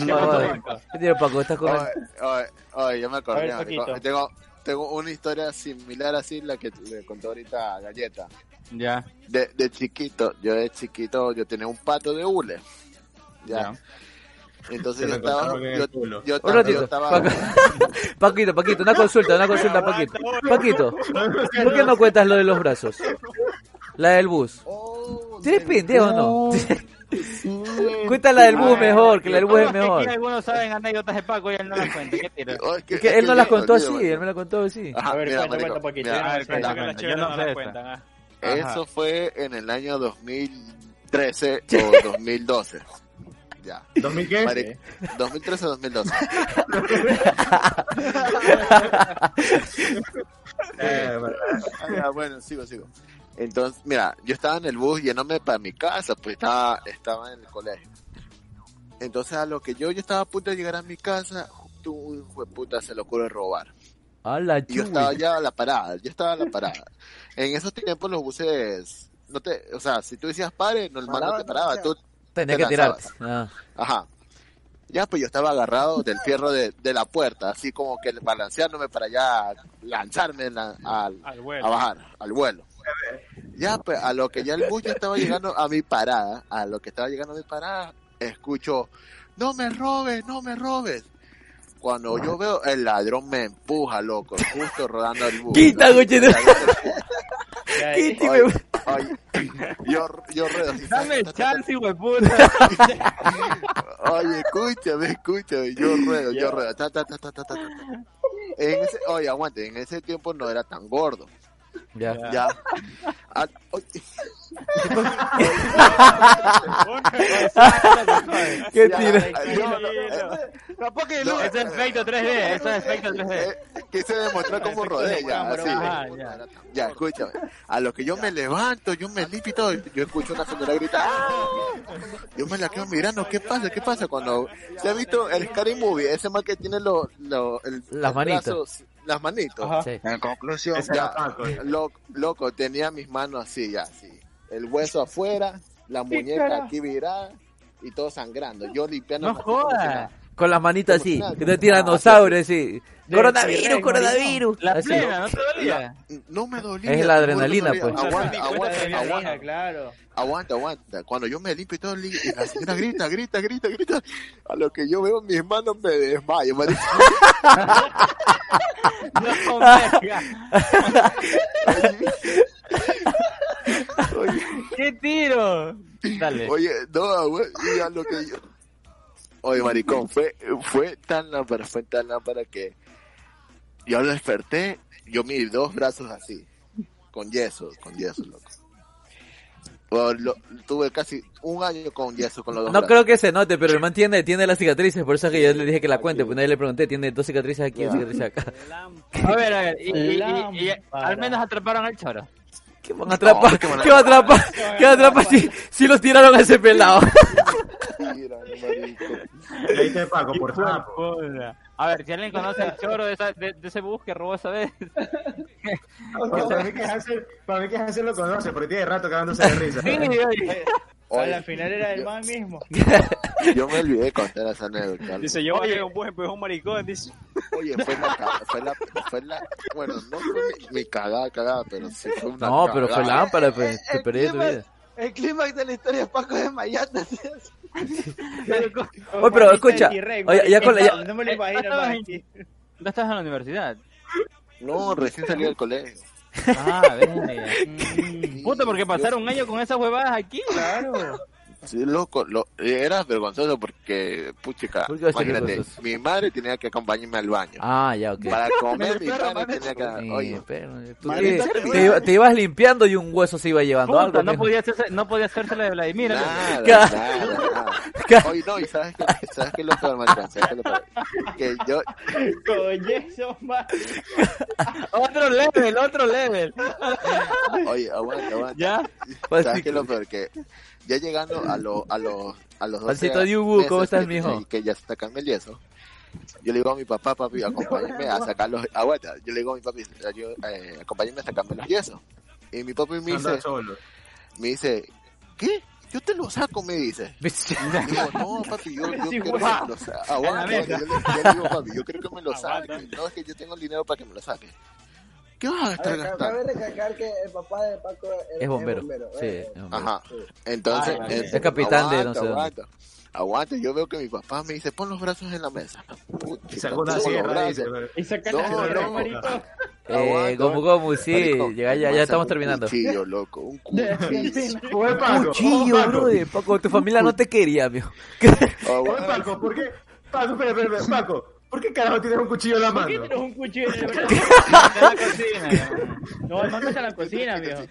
No, joder. ¿Qué tiene Paco? ¿Estás con Oye, oye, oye, yo me acordé, ver. Tengo, tengo una historia similar así, la que le contó ahorita a Galleta. Ya, De, de chiquito, yo de chiquito, yo tenía un pato de hule. Ya. ya. Entonces yo estaba, yo, culo. yo Un estaba, yo ratito. estaba, Paco. <laughs> Paquito, Paquito, una consulta, una consulta, Paquito. Paquito, ¿por qué no cuentas lo de los brazos? La del bus. Oh, ¿Tienes se- pendejo o no? <laughs> sí. Cuenta la del bus mejor, que la del bus es ¿Cómo que mejor. Algunos saben anécdotas de Paco y él no las cuenta. ¿Qué tira? Oh, es que- Es que es él no las yo- contó así, él me la contó así. A ver, cuenta, cuenta, Paquito, yo Ah, sé. cuenta, que las Yo no las cuentan. ah. Eso fue en el año 2013 <laughs> o 2012. Ya. ¿2000 qué? Marico, 2013 o 2012. Eh, bueno, Ah, bueno, sigo, sigo. Entonces, mira, yo estaba en el bus yéndome para mi casa, pues estaba, estaba en el colegio. Entonces, a lo que yo, yo estaba a punto de llegar a mi casa, un hijo de puta se le ocurre robar. A la Y yo estaba ya a la parada, yo estaba a la parada. En esos tiempos los buses, no te, o sea, si tú decías pare, no, el man no te Paraba, paraba, tú, Tenía te que tirarte. lanzabas. Ah. ajá. Ya, pues yo estaba agarrado del fierro de, de la puerta, así como que balanceándome para ya lanzarme la- al, Al vuelo. a bajar, al vuelo. Ya, pues a lo que ya el bus ya estaba llegando a mi parada, a lo que estaba llegando a mi parada, escucho, no me robes, no me robes. Cuando yo veo, el ladrón me empuja, loco, justo rodando el bus. Quita, coche, <laughs> Quita, me- oye, yo, yo así. Dame chance, de puta. Oye, escúchame, escúchame, yo ruedo, yo Ya. ruedo. Ta, ta, ta, ta, ta, ta, ta. En ese, oye, aguante, en ese tiempo no era tan gordo. Ya. Ya. Ah, oye, <laughs> ¿Qué ya, tira? eh, eh, Eso es efecto 3D, eso es efecto 3D. eh, quise demostrar cómo rodé ya, así. Ya. Ya, escúchame. A lo que yo me levanto, yo me limpio y todo, yo escucho una señora gritar. "¡Ah!". Yo me la quedo mirando, ¿qué pasa? ¿Qué pasa? Cuando se ha visto el Scary Movie, ese man que tiene los, los el- Las brazos, las manitos. Sí. En conclusión, Ya, Paco. loco, tenía mis manos así, ya, así. El hueso afuera, la muñeca aquí virada y todo sangrando. Yo limpiando. No jodas. Con las manitas así. Te tiranosaurio, sí. De Coronavirus, coronavirus. La Así. plena, ¿no te dolía? No me dolía. Es la adrenalina, pues. Aguanta, aguanta, adrenalina, aguanta, claro. aguanta, aguanta. Cuando yo me limpio y todo, la señora grita, grita, grita, grita. A lo que yo veo mis manos me desmayo, marico. No. Oye, ¿Qué tiro? Dale. Oye, no, güey, lo que yo... Oye, maricón, fue, fue tan lámpara, fue tan lámpara que yo lo desperté, yo mis dos brazos así, con yeso, con yeso, loco. Lo- tuve casi un año con yeso con los dos No brazos. creo que se note, pero el man tiene, tiene las cicatrices, por eso es que yo le dije que la cuente, pues nadie le pregunté, tiene dos cicatrices aquí y dos cicatrices acá. A ver, a ver. Y, y- y- y Lámpara. al menos atraparon al choro. ¿Qué van a atrapar? No, ¿qué van a- ¿Qué va a atrapar? ¿Qué va a atrapar si, si los tiraron a ese pelado? <laughs> <laughs> Le diste Paco por sapo. A ver, si alguien conoce el choro de, esa- de, de ese bus que robó esa vez. <laughs> Para mí que Hansel, para mí que Hansel lo conoce, porque tiene rato cagándose de risa. Sí, <laughs> oye. A Oye, la final era el man mismo. yo me olvidé de contar esa anécdota. Dice, yo bajé un bus, empezó un maricón, dice. Oye, fue la, fue la, fue la, bueno, no fue mi, mi cagada, cagada, pero sí fue una No, pero fue cagada. lámpara, pues, te el perdí de tu vida. El clímax de la historia es Paco de Mayata. ¿sí? Oye, pero escucha, oye, ya con la- ya- No me lo imagino. ¿Dónde estás en la universidad? No, recién salí del colegio. Ah, venga. Puta, porque pasaron un año con esas huevadas aquí. Claro. Sí, loco, lo, era vergonzoso porque, puchica, ¿Por qué va a ser imagínate, vergonzoso? mi madre tenía que acompañarme al baño. Ah, ya, ok. Para <laughs> comer, mi perro, padre mami. tenía que, Sí, oye, pero, tú Maldita te, te iba- te ibas limpiando y un hueso se iba llevando Puta, algo. no podía, hacerse, no podía hacerse la de Vladimir. ¿no? nada, Ca- nada, nada. Oye, no, y sabes que, sabes que es lo peor, maricón, sabes que lo peor? Que yo, Con eso. Otro level, otro level. oye, aguanta, aguanta. ¿Ya? ¿Sabes qué es lo peor? Que ya llegando a, lo, a los a los 12 Pancito de Ubu, ¿cómo estás, que- mijo? Que ya se está el yeso. Yo le digo a mi papá, papi, acompáñame a sacar los... Aguanta, yo le digo a mi papi, yo, eh, acompáñame a sacarme los yesos. Y mi papi me dice, me dice, ¿qué? Yo te lo saco, me dice. <laughs> Digo, no, papi, yo, yo <laughs> Sí, quiero que me lo saque. Aguanta. Yo, le, yo le digo, papi, yo quiero que me lo saque. No, es que yo tengo el dinero para que me lo saque. ¿Qué vas a estar ver, gastando? Cabe recalcar que el papá de Paco era- Es bombero. Sí, eh. es bombero. Ajá. Entonces, Ah, eh, es capitán de no aguanta, sé dónde. aguanta. Aguanta, yo veo que mi papá me dice, pon los brazos en la mesa. Puta, Y sacó una sierra. Y saca No, la sierra, no. marito. Eh, Aguanta, Gomu Gomu, sí, Marico, ya, ya, estamos un terminando. cuchillo, loco, un <laughs> cuchillo. Oye, Paco, Cuchillo, Paco. brother. Paco, tu familia no te quería, mijo. Oye, Aguanta. Paco, ¿por qué? Paco, espera, espera, espera, Paco, ¿por qué carajo tienes un cuchillo en la ¿Por qué mano? tienes un cuchillo en el brazo? En la cocina. No, el está en la cocina, viejo.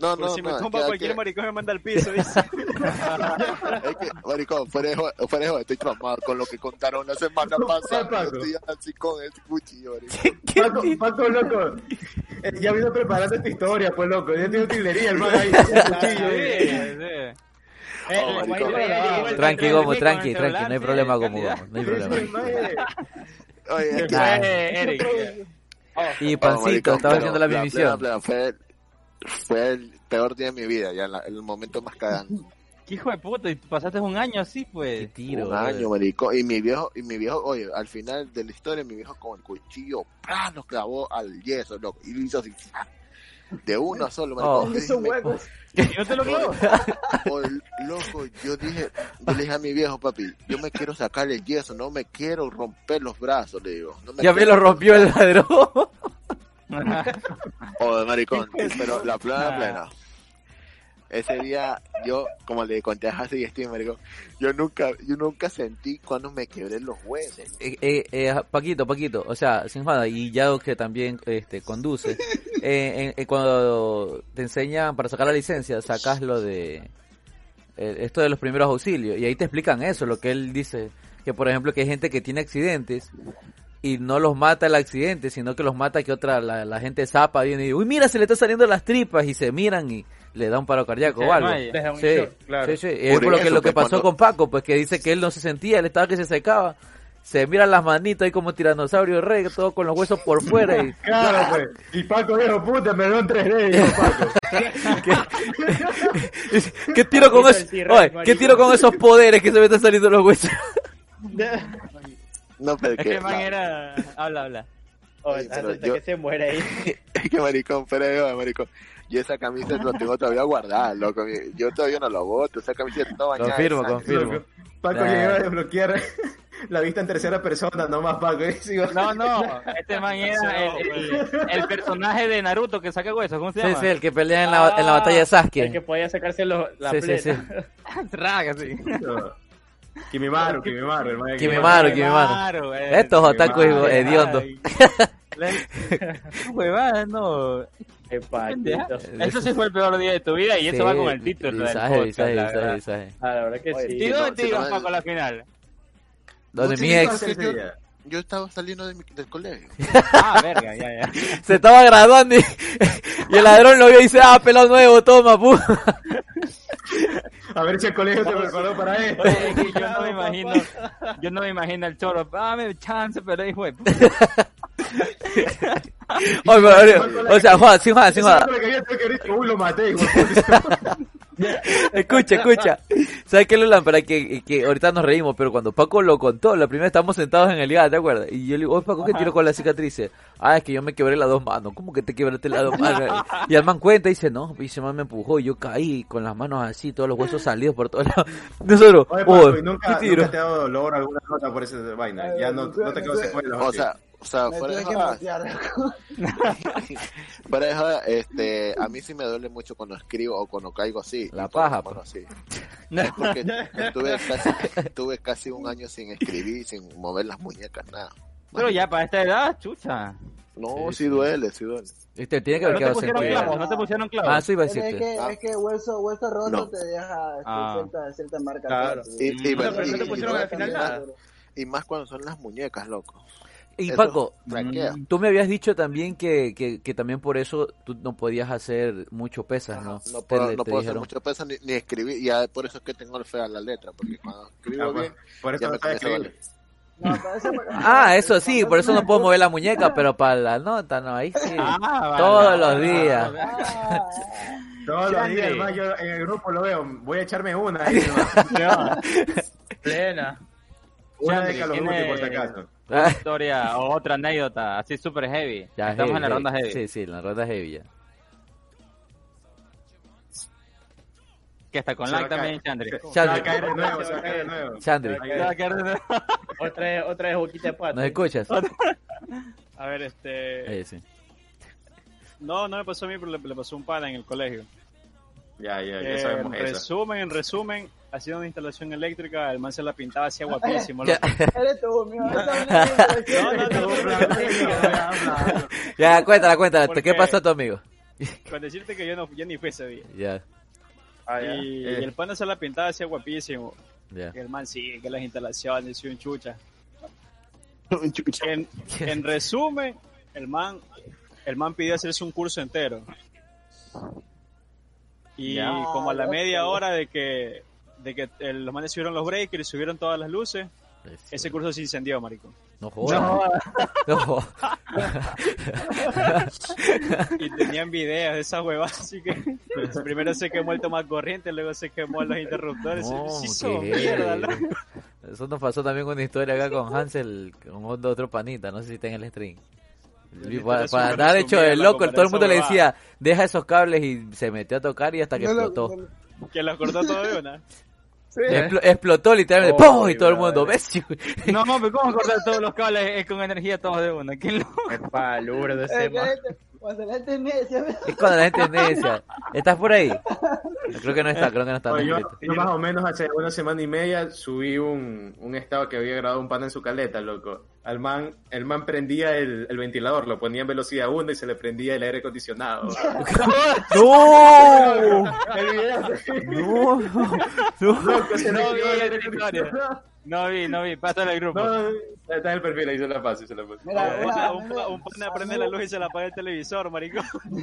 No, Por no, si me no, tumba que- cualquier que- maricón me manda al piso, dice. <laughs> Es que, maricón, fuera de joder, fuera de joder, estoy traumado con lo que contaron la semana pasada. Paco. Estoy así con ese cuchillo, maricón. Paco, Paco, loco, eh, ya vino preparando esta historia, pues, loco, ya tiene utilería el man ahí, <laughs> el cuchillo. eh. Sí, sí. Tranqui, eh, Gomu, con el tranqui, tranqui. No hay problema, Gomu. Gomu. No hay problema. <laughs> Oye, Eric. Y Oh, Pancito, estaba haciendo la misión. fue, fue el peor día de mi vida, ya en la- el momento más cagante. ¿Qué hijo de puta? Y pasaste un año así, Qué pues. tiro. un año, marico. Y mi viejo, y mi viejo, oye, al final de la historia, mi viejo con el cuchillo, ¡pah! lo clavó al yeso, loco. Y lo hizo así. De uno solo, marico. Oh. Yo Hizo dije, huecos. ¿Y no te lo? Oh, <laughs> loco, yo dije, yo le dije a mi viejo, papi, yo me quiero sacar el yeso, no me quiero romper los brazos, le digo. No me Ya me lo rompió el ladrón. <laughs> Oh, maricón, <laughs> pero la plena, plena. Ese día, yo, como le conté a Hassi y Steve, maricón, yo nunca, yo nunca sentí cuando me quebré los huesos. Eh, eh, eh, Paquito, Paquito, o sea, sin joda, y ya que también este, conduce, eh, en- eh, cuando te enseñan para sacar la licencia, sacas lo de eh, esto de los primeros auxilios, y ahí te explican eso, lo que él dice, que por ejemplo que hay gente que tiene accidentes y no los mata el accidente, sino que los mata que otra, la, la gente zapa viene y dice, uy mira, se le está saliendo las tripas y se miran y le da un paro cardíaco o algo. Sí, claro. sí, sí. Es Por lo que, lo que pasó cuando- con Paco, pues que dice que él no se sentía, él estaba que se secaba. Se miran las manitas ahí como tiranosaurio rey, todo con los huesos por fuera. Y, <laughs> Claro, pues. Y Paco dijo, puta, me dio en 3D, dijo Paco. <laughs> ¿Qué tiro con eso? Oye, ¿qué tiro con esos poderes que se me están saliendo los huesos? No, pero Es que man la- era... Habla, habla. Oye, hasta yo- que se muere ahí. <laughs> es que maricón, pero yo, maricón, yo esa camisa la tengo todavía guardada, loco, yo todavía no la boto, esa camisa está bañada. Confirmo, confirmo. Paco Nah. llegó a desbloquear <laughs> la vista en tercera persona, nomás Paco. Sigo- No, no, <laughs> este man era el, el- el personaje de Naruto que saca huesos, ¿cómo se Sí, llama? sí, el que pelea en la, en la batalla de El que Sasuke. podía sacarse los, la Sí, sí, sí. plena. <laughs> Raga, sí. Kimimaru, Kimimaru, hermano. Kimimaru, Kimimaru. Eh. Estos otakus hediondos. Le- Huevada, no. Qué. <laughs> Eso sí fue el peor día de tu vida y eso va con el título del podcast, visaje, la verdad. visaje. Ah, la verdad que Oye, ¿Y sí. no, dónde te ibas, Paco, a la final? Donde mi ex. Yo estaba saliendo de mi- del colegio. <laughs> Ah, verga, ya, ya. <laughs> se estaba graduando y, y el ladrón lo vio y dice, ah, pelado nuevo, toma, pu. A ver si el colegio se preparó para esto. Oye, yo no me imagino, yo no me imagino el choro, dame chance, pero hijo de <laughs> o sea, Juan, sin joda, sin puta. Escucha, escucha. ¿Sabes qué, Lulan? Para que, que ahorita nos reímos, pero cuando Paco lo contó, la primera estábamos sentados en el IGA, ¿te acuerdas? Y yo le digo, oye, Paco, ¿qué tiro con las cicatrices? Ah, es que yo me quebré las dos manos. ¿Cómo que te quebraste las dos manos? <laughs> Y el man cuenta y dice, no, y ese man me empujó y yo caí con las manos así, todos los huesos salidos por todos lados. <laughs> Nosotros, Oye, Paco, oh, ¿y ¿qué nunca, tiro? nunca te ha dado dolor alguna nota por esa vaina? Ya no, no te quedó secuelas. O sea, o sea, Me fuera de tuve joda, <laughs> fuera de joda, este, a mí sí me duele mucho cuando escribo o cuando caigo así. La paja, las manos así. Es porque <laughs> estuve casi, estuve casi un año sin escribir, sin mover las muñecas, nada. Pero ya para esta edad, chucha. No, Sí, sí, sí. duele, sí duele. Este, tiene que haber No te quedado pusieron clavos, no te pusieron clavos. Ah, eso iba a Pero es que, Ah. es que hueso, hueso roto No. te deja este, Ah. cierta, cierta marca. Claro. pues, Y, y. Pero bueno, no te pusieron y- al final nada. Y más cuando son las muñecas, loco. Y Eso Paco, Traquea. tú me habías dicho también que, que, que también por eso tú no podías hacer mucho pesas, ¿no? No puedo, te no puedo hacer mucho peso ni, ni escribir, y ya por eso es que tengo fea la letra, porque cuando escribo Ah, bien, por eso ya no me a escribir. No, eso- Ah, eso sí, por eso no puedo mover la muñeca, pero para la nota, no, ahí sí. Ah, vale. Todos los días. Ah, Todos los días, hermano, yo en el grupo lo veo. Voy a echarme una ahí, <laughs> hermano. Plena. Una de tiene- por si acaso. Historia o otra anécdota así súper heavy. ya, Estamos heavy, en la ronda heavy. heavy. Sí, sí, en la ronda heavy ya. Que está con caer. también, Chandri. Se- Se va Chandri. a caer de nuevo, se va a caer de nuevo. Chandri, Se va a quedar de nuevo. Otra vez, otra vez boquita de pato. ¿nos escuchas? A ver, este. Eh, sí. No, no me pasó a mí, pero le, le pasó a un pana en el colegio. Ya, ya, ya Eh, sabemos en eso. resumen, en resumen, hacía una instalación eléctrica, el man se la pintaba hacía guapísimo. Loco. <laughs> eres tú, mío. No, no, no, no, <laughs> ya, cuéntala, cuéntala. ¿Por ¿Qué pasó a tu amigo? Con decirte que yo no, yo ni fui ese día. Ya, Ah, ya. Y, Eh, y el pana se la pintaba hacía guapísimo. ya. Y el man sí, que las instalaciones y un chucha. <laughs> Chucha. En, en resumen, el man, el man pidió hacerse un curso entero. Y Ya, como a la media hora de que, de que el- los manes subieron los breakers y subieron todas las luces, Ese curso se incendió, marico. No jodas. No. Y tenían videos de esas huevas, así que <laughs> primero se quemó el toma corriente, luego se quemó los interruptores. No, se hizo qué mierda, heavy. loco. Eso nos pasó también una historia acá con Hansel, con otro, panita, no sé si está en el stream. Y para, para andar hecho de loco, todo el mundo le decía, deja esos cables y se metió a tocar y hasta que No lo- explotó. no lo- Que los cortó todo de una. Expl- explotó literalmente, Oh, ¡pum! y todo el mundo, ¿ves? <laughs> No, <laughs> pero ¿cómo cortar todos los cables con energía todos de una? ¿Qué loco? De <laughs> Eh, ese Cuando la gente necia, Es cuando la gente es necia. ¿Estás por ahí? Creo que no está, creo que no está. no Oye, yo, yo más o menos hace una semana y media subí un, un estado que había grabado un pan en su caleta, loco. Al man, el man prendía el, el ventilador, lo ponía en velocidad 1 y se le prendía el aire acondicionado. <laughs> ¡No! ¡No! ¡No! se le <laughs> No No vi, no vi, pásale al grupo. No, está en el perfil, ahí se la paso, se la paso. Mira, Un pana- un, mira, pa- un pana prende la luz y se le apaga el televisor, marico. <laughs>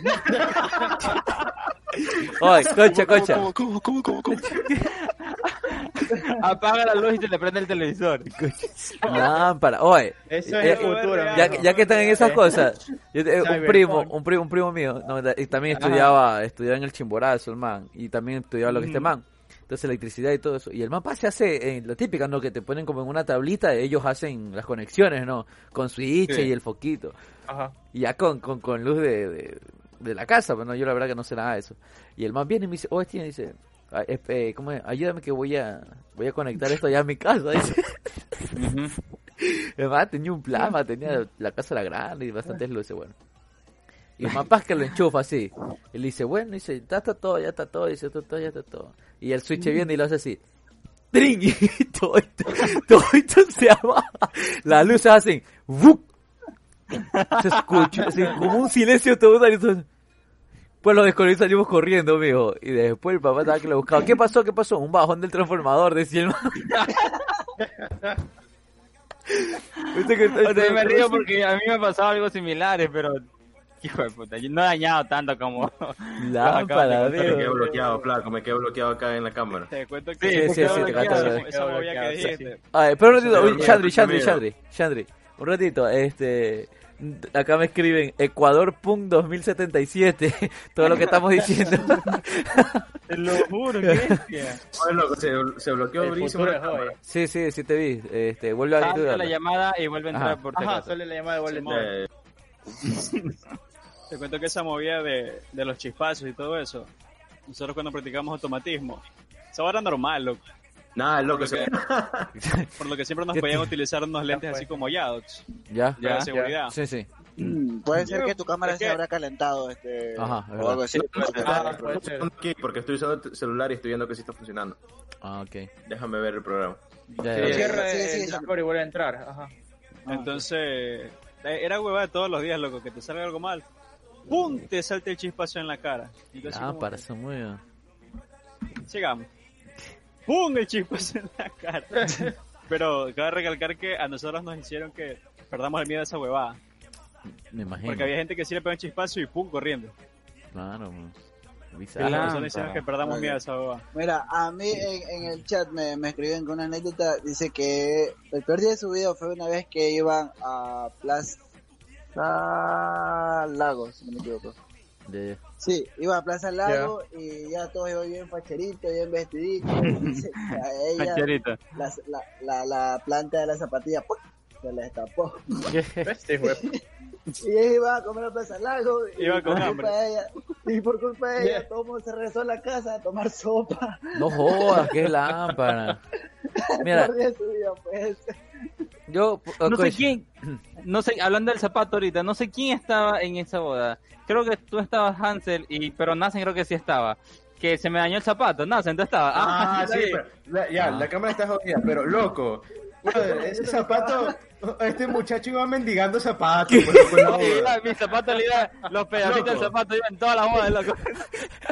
Oye, cocha, cocha. ¿Cómo, cómo, cómo, cómo, cómo? <laughs> Apaga la luz y se le prende el televisor. <laughs> Lámpara. Oye, Eso Eh, es el futuro. ya, ya que están en esas Eh, cosas, yo te- un primo, un primo, un primo mío, no, y también estudiaba, estudiaba en el Chimborazo, el man, y también estudiaba lo que este man. Entonces electricidad y todo eso. Y el man se hace en la típica, ¿no? Que te ponen como en una tablita, ellos hacen las conexiones, ¿no? Con switch Sí. y el foquito. Ajá. Y ya con, con, con luz de, de, de la casa, pero no, yo la verdad que no sé nada de eso. Y el man viene y me dice, oh, Steven, dice, "Ah, eh, eh, ¿cómo es? ayúdame que voy a, voy a conectar esto allá a mi casa, dice. <laughs> El man tenía un plasma, tenía la casa era grande y bastantes luces, bueno. Y el papá es que lo enchufa así. Y le dice, bueno, dice, ya está todo, ya está todo, dice, está todo, ya está todo. Y el switch viene y lo hace así. ¡Tring! <laughs> Y todo esto, todo esto se abaja. Las luces hacen. ¡vup! Se escucha, así, como un silencio todo- Pues lo desconectamos y salimos corriendo, mijo. Y después el papá estaba que lo buscaba. ¿Qué pasó? ¿Qué pasó? Un bajón del transformador, decía el <laughs> que- O sea, me río porque a mí me ha pasado algo similar, eh, pero... <laughs> Hijo de puta, yo no he dañado tanto como... <laughs> Lámpara, Me quedé bloqueado, flaco, me quedé bloqueado acá en la cámara. Te cuento Sí, que sí, sí, te sí. esa movida que Sí, sí. dijiste. A ver, pero un ratito, Chandri, Chandri. Chandri, Chandri, un ratito, este, acá me escriben Ecuador Punk 2077, <laughs> todo lo que estamos diciendo. Te lo juro, ¿qué? Oye, loco, se, se bloqueó cámara. Sí, sí, sí te vi, este, vuelve a la llamada y vuelve a entrar Ajá. por Ajá, solo la llamada de vuelta. Eh, Te cuento que esa movida de, de los chispazos y todo eso, nosotros cuando practicamos automatismo, esa era normal, loco. Nada, loco, se... <laughs> <laughs> Por lo que siempre nos ¿Qué podían utilizar unos lentes así como Yadox, ¿Ya? Ya, seguridad. Sí, sí. Puede ser que tu cámara se que- habrá calentado este, Ajá, es o algo así. Ah, puede ser. aquí porque estoy usando el celular y estoy viendo que sí está funcionando. Ah, ok. Déjame ver el programa. Ya, ya, ya. cierra Sí, sí, sí. Y vuelve a entrar. Ajá. Entonces, eh, era huevada todos los días, loco, que te salga algo mal. ¡Pum! Te salte el chispazo en la cara. Entonces, Ah, para que, eso muy bien. Sigamos. ¡Pum! El chispazo en la cara. Pero cabe recalcar que a nosotros nos hicieron que perdamos el miedo a esa huevada. Me imagino. Porque había gente que sí le pegó un chispazo y ¡pum! corriendo. Claro, man. Nosotros nos hicieron que perdamos miedo a esa huevada. Mira, a mí en, en el chat me, me escriben con una anécdota. Dice que el peor día de su vida fue una vez que iban a Plaza Lagos, si no me equivoco. Sí, iba a Plaza Lago y ya todos iban bien facheritos, bien vestiditos. <laughs> Ella, la, la, la, la planta de la zapatilla ¡puc! se le destapó. <laughs> Este. <laughs> Y ella iba a comer a Plaza Lago y Iba por culpa de ella, y por culpa de ella, todo el mundo se regresó a la casa a tomar sopa. No jodas, qué lámpara. Mira, vida. Yo... No sé quién, <clears throat> no sé, hablando del zapato ahorita, no sé quién estaba en esa boda. Creo que tú estabas Hansel, y pero Nasen creo que sí estaba. Que se me dañó el zapato, Nasen, tú estabas. Ah, sí, ahí. pero, la- ya, Ah. la cámara está jodida, pero loco. brother, <laughs> ese zapato, este muchacho iba mendigando zapatos. pues. Ah, Mi zapato le iba, los pedacitos del zapato iban en toda la boda, loco.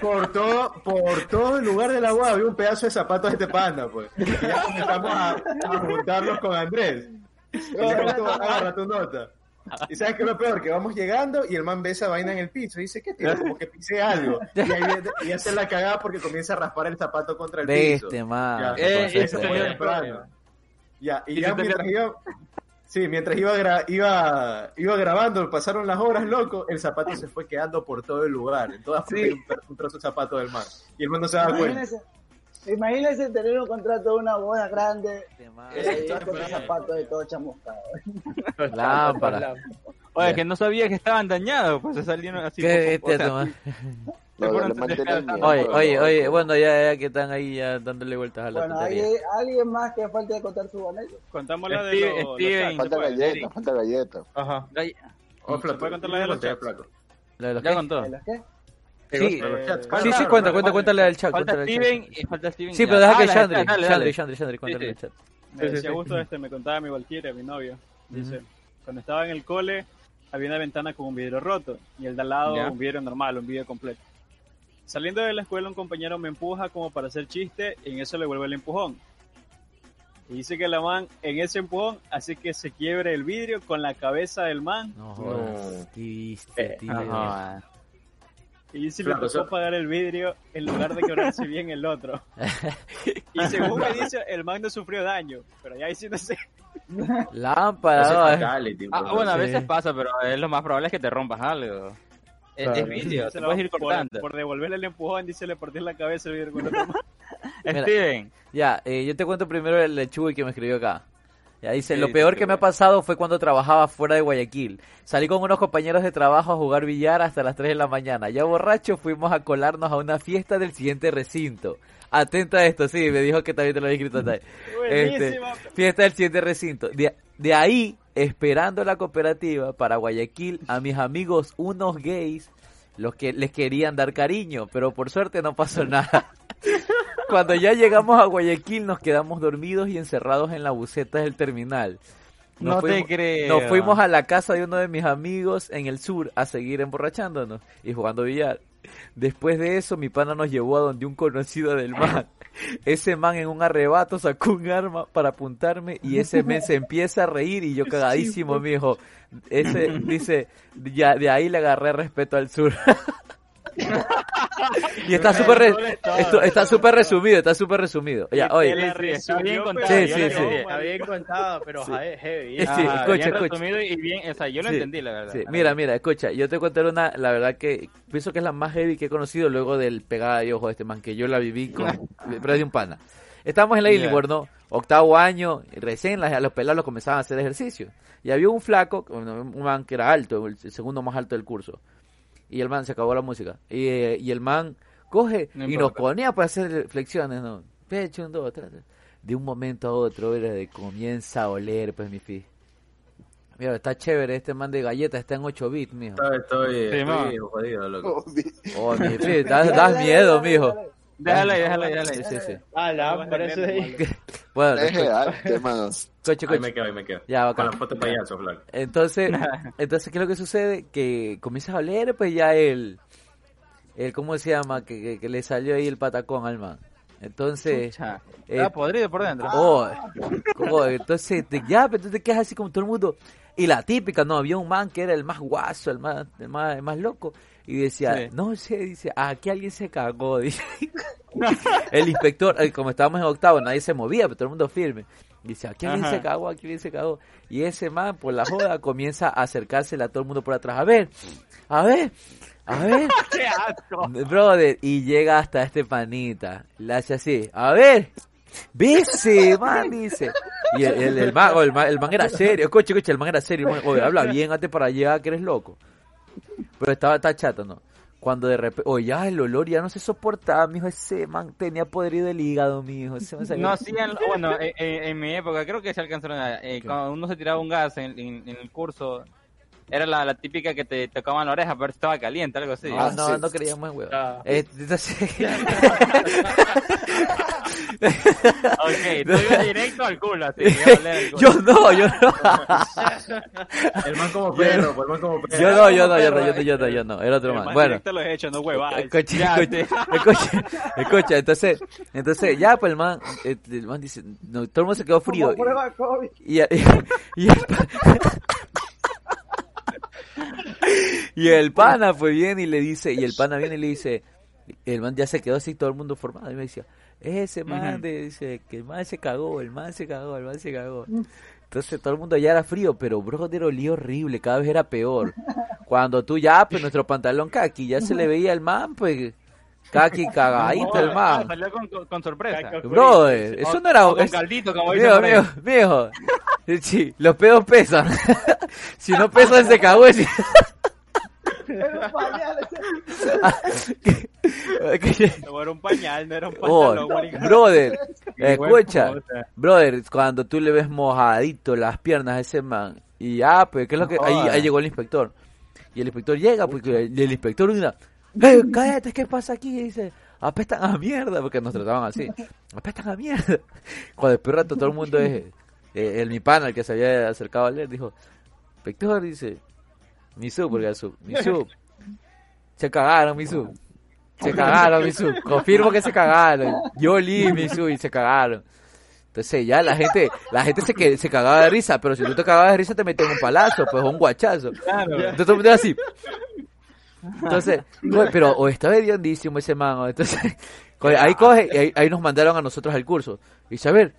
Por todo, por todo el lugar de la boda había un pedazo de zapatos de este panda, pues. Y ya comenzamos a, a juntarlos con Andrés. Y le digo, "Tú, agarra tu nota. Y sabes qué es lo peor, que vamos llegando y el man ve esa vaina en el piso y dice, ¿qué tío? Como que pisé algo. Y ahí y hace la cagada porque comienza a raspar el zapato contra el piso. Veste, man. Ya, Eh, entonces, eso eso fue tenía- temprano. Ya, y ¿Y ya te mientras iba, sí, mientras iba, gra- iba, iba grabando, pasaron las horas, loco, el zapato se fue quedando por todo el lugar, en todas partes un, un trozo de zapato del man. Y el man no se daba cuenta. Imagínense, imagínense tener un contrato de una boda grande y con los zapatos de todo chamuscado. <laughs> Lámpara. Oye, que no sabía que estaban dañados, pues se salieron así. Qué o sea, tenía cada miedo, Oye, pero- oye, oye, bueno, ya, ya que están ahí ya dándole vueltas a la Bueno, ¿hay alguien más que falte de contar su anécdota? Contamos la de los- Steven, Falta puede, galleta, falta galleta. Ajá. Ay, Oh, ¿Se flaco, puede contar la de los chats? ¿La de los Ya qué? contó. ¿De los qué? Sí, sí, Claro, sí, cuenta, cuenta, cuéntale del chat. Falta Steven chat. y falta Steven. Sí, pero deja Ah, que dale, Chandri, dale. Chandri, Chandri, cuéntale Sí, el chat. Me Sí, sí, justo este, me contaba mi Valkyria, mi novio. Dice, cuando estaba en el cole, había una ventana con un vidrio roto y el de al lado un vidrio normal, un vidrio completo. Saliendo de la escuela, un compañero me empuja como para hacer chiste y en eso le vuelve el empujón. Y dice que la man, en ese empujón, hace que se quiebre el vidrio con la cabeza del man. No Eh, tío. Ajá. Y dice Claro, le tocó eso- pagar el vidrio en lugar de quebrarse bien el otro. <laughs> Y según me dice, el man no sufrió daño. Pero ya diciéndose, Lámpara, eh. fatality, Ah, bueno, a Sí. veces pasa, pero es lo más probable es que te rompas algo. Es, Claro. es vidrio, se te puedes ir por, cortando. por devolverle el empujón, dice, le partí en la cabeza el vidrio con otro. <laughs> Steven, Ya, eh, yo te cuento primero el de Chuy que me escribió acá. Ya dice, Sí, lo peor que me ha pasado fue cuando trabajaba fuera de Guayaquil. Salí con unos compañeros de trabajo a jugar billar hasta las 3 de la mañana. Ya borrachos fuimos a colarnos a una fiesta del siguiente recinto. Atenta a esto, sí, me dijo que también te lo había escrito. Este, Buenísima. fiesta del siguiente recinto. De, de ahí, esperando la cooperativa para Guayaquil, a mis amigos, unos gays, los que les querían dar cariño, pero por suerte no pasó nada. <laughs> Cuando ya llegamos a Guayaquil nos quedamos dormidos y encerrados en la buceta del terminal. Nos no te fuimos- creo. Nos fuimos a la casa de uno de mis amigos en el sur a seguir emborrachándonos y jugando billar. Después de eso, mi pana nos llevó a donde un conocido del man. <laughs> Ese man en un arrebato sacó un arma para apuntarme y ese men se empieza a reír y yo cagadísimo, mijo. Ese dice, ya de ahí le agarré respeto al sur. <laughs> y está súper re- esto- está súper resumido, está súper resumido. Ya, oye, está bien contado, pero Sí, sí, sí. Está bien contado, pero heavy. Sí, escucha, bien escucha. y bien, o sea, yo lo Sí. entendí, la verdad. Sí, mira, mira, escucha, yo te contaré una, la verdad que pienso que es la más heavy que he conocido luego del pegada de ojo de este man, que yo la viví con, <laughs> pero es de un pana. Estábamos en la. Illingworth, ¿no? Octavo año, recién las- los pelados comenzaban a hacer ejercicio. Y había un flaco, un man que era alto, el segundo más alto del curso. Y el man se acabó la música. Y, eh, y el man coge No y nos ponía para hacer flexiones, ¿no? Pecho, un, dos, tres. tres. De un momento a otro, era de comienza a oler, pues mi fi. Mira, está chévere este man de galletas, está en 8 bits, mijo. Estoy, estoy, Sí, estoy jodido, loco. Oh, mi <laughs> fi, das, das miedo, mijo. Déjala ahí, déjala ahí, déjala ahí. Sí, sí. Ah, la, por eso <laughs> ahí. Bueno, Deje hermanos. coche, Ahí coche. me quedo, ahí me quedo. Ya, Con bacán. la foto de payaso, flaco. Entonces, <laughs> entonces, ¿qué es lo que sucede? Que comienzas a oler, pues ya el, el ¿cómo se llama? Que, que, que le salió ahí el patacón al man. Entonces, eh, Está podrido por dentro. oh, oh, entonces, te, ya, pero tú te quedas así como todo el mundo. Y la típica, no, había un man que era el más guaso, el más, el más, el más loco. Y decía, Sí. no sé, dice, aquí alguien se cagó, <laughs> dice. el inspector, eh, como estábamos en octavo, nadie se movía, pero todo el mundo firme. Dice, aquí alguien Ajá. se cagó, aquí alguien se cagó. Y ese man, por la joda, comienza a acercársele a todo el mundo por atrás. A ver, a ver, a ver. <laughs> ¡Qué asco! Brother, y llega hasta este panita. Le hace así, a ver, vese, man, dice. Y el, el, el man, el, man, el man era serio, escucha, escucha, el man era serio. man, oye, habla bien, antes para allá, que eres loco. Pero estaba, está chato, ¿no? Cuando de repente, oye, ya el olor ya no se soportaba, mijo, ese man tenía podrido el hígado, mijo. Ese man se No hacían, bueno, en, en- en mi época creo que se alcanzaron a, eh, cuando uno se tiraba un gas en, en- en el curso, era la, la típica que te tocaban la oreja, pero estaba caliente, algo así. No, Ah, no, sí. no creíamos en huevo. Ah. Eh, entonces, ok, tú ibas directo al culo, así. <laughs> el culo. yo no, yo no. El man como perro, pues, el man como perro. Yo no, yo no, yo no, yo no, yo no, yo no, era otro El man. más Bueno. directo los he hecho, no huevadas. Escucha, escucha, escucha, escucha, entonces, entonces ya pues el man, eh, el man dice, no, todo el mundo se quedó frío. Como prueba COVID. Y, y, y el pa- <laughs> y el pana pues viene y le dice, y el pana viene y le dice, el man ya se quedó así todo el mundo formado y me decía, es ese man de, dice, que el man se cagó, el man se cagó, el man se cagó. Entonces todo el mundo ya era frío, pero brother olía horrible, cada vez era peor. Cuando tú ya, pues nuestro pantalón kaki, ya se le veía el man, pues, kaki <laughs> cagadito el Ah, man. salió con, sorpresa. Brother, eso no era... O con es- caldito, como Viejo, viejo, viejo. Sí, los pedos pesan. <laughs> si no pesan, se cagó ese. Pero pañales. <laughs> No era un pañal, no era un Oh, pantalón, maricón. brother, escucha, brother, cuando tú le ves mojadito las piernas a ese man, y ya, pues, ¿qué es lo que? Ahí, ahí llegó el inspector. Y el inspector llega, porque el, el inspector mira, ¡Eh, <laughs> cállate, ¿qué pasa aquí? Y dice, apestan a mierda, porque nos trataban así, apestan a mierda. Cuando después de rato todo el mundo es, eh, el mi pana, el que se había acercado a leer, dijo, inspector, dice, Misu, porque su, Misu, se cagaron, Misu. Se cagaron, Misu. Confirmo que se cagaron. Yo olí, Misu, y se cagaron. Entonces ya la gente, la gente se, que, se cagaba de risa, pero si tú te cagabas de risa te metían un palazo, pues un guachazo. Entonces todo el mundo era así. Entonces, <laughs> pero o estaba hediondísimo ese man, o entonces, <laughs> ahí coge, y ahí, ahí nos mandaron a nosotros al curso. Y dice, a ver,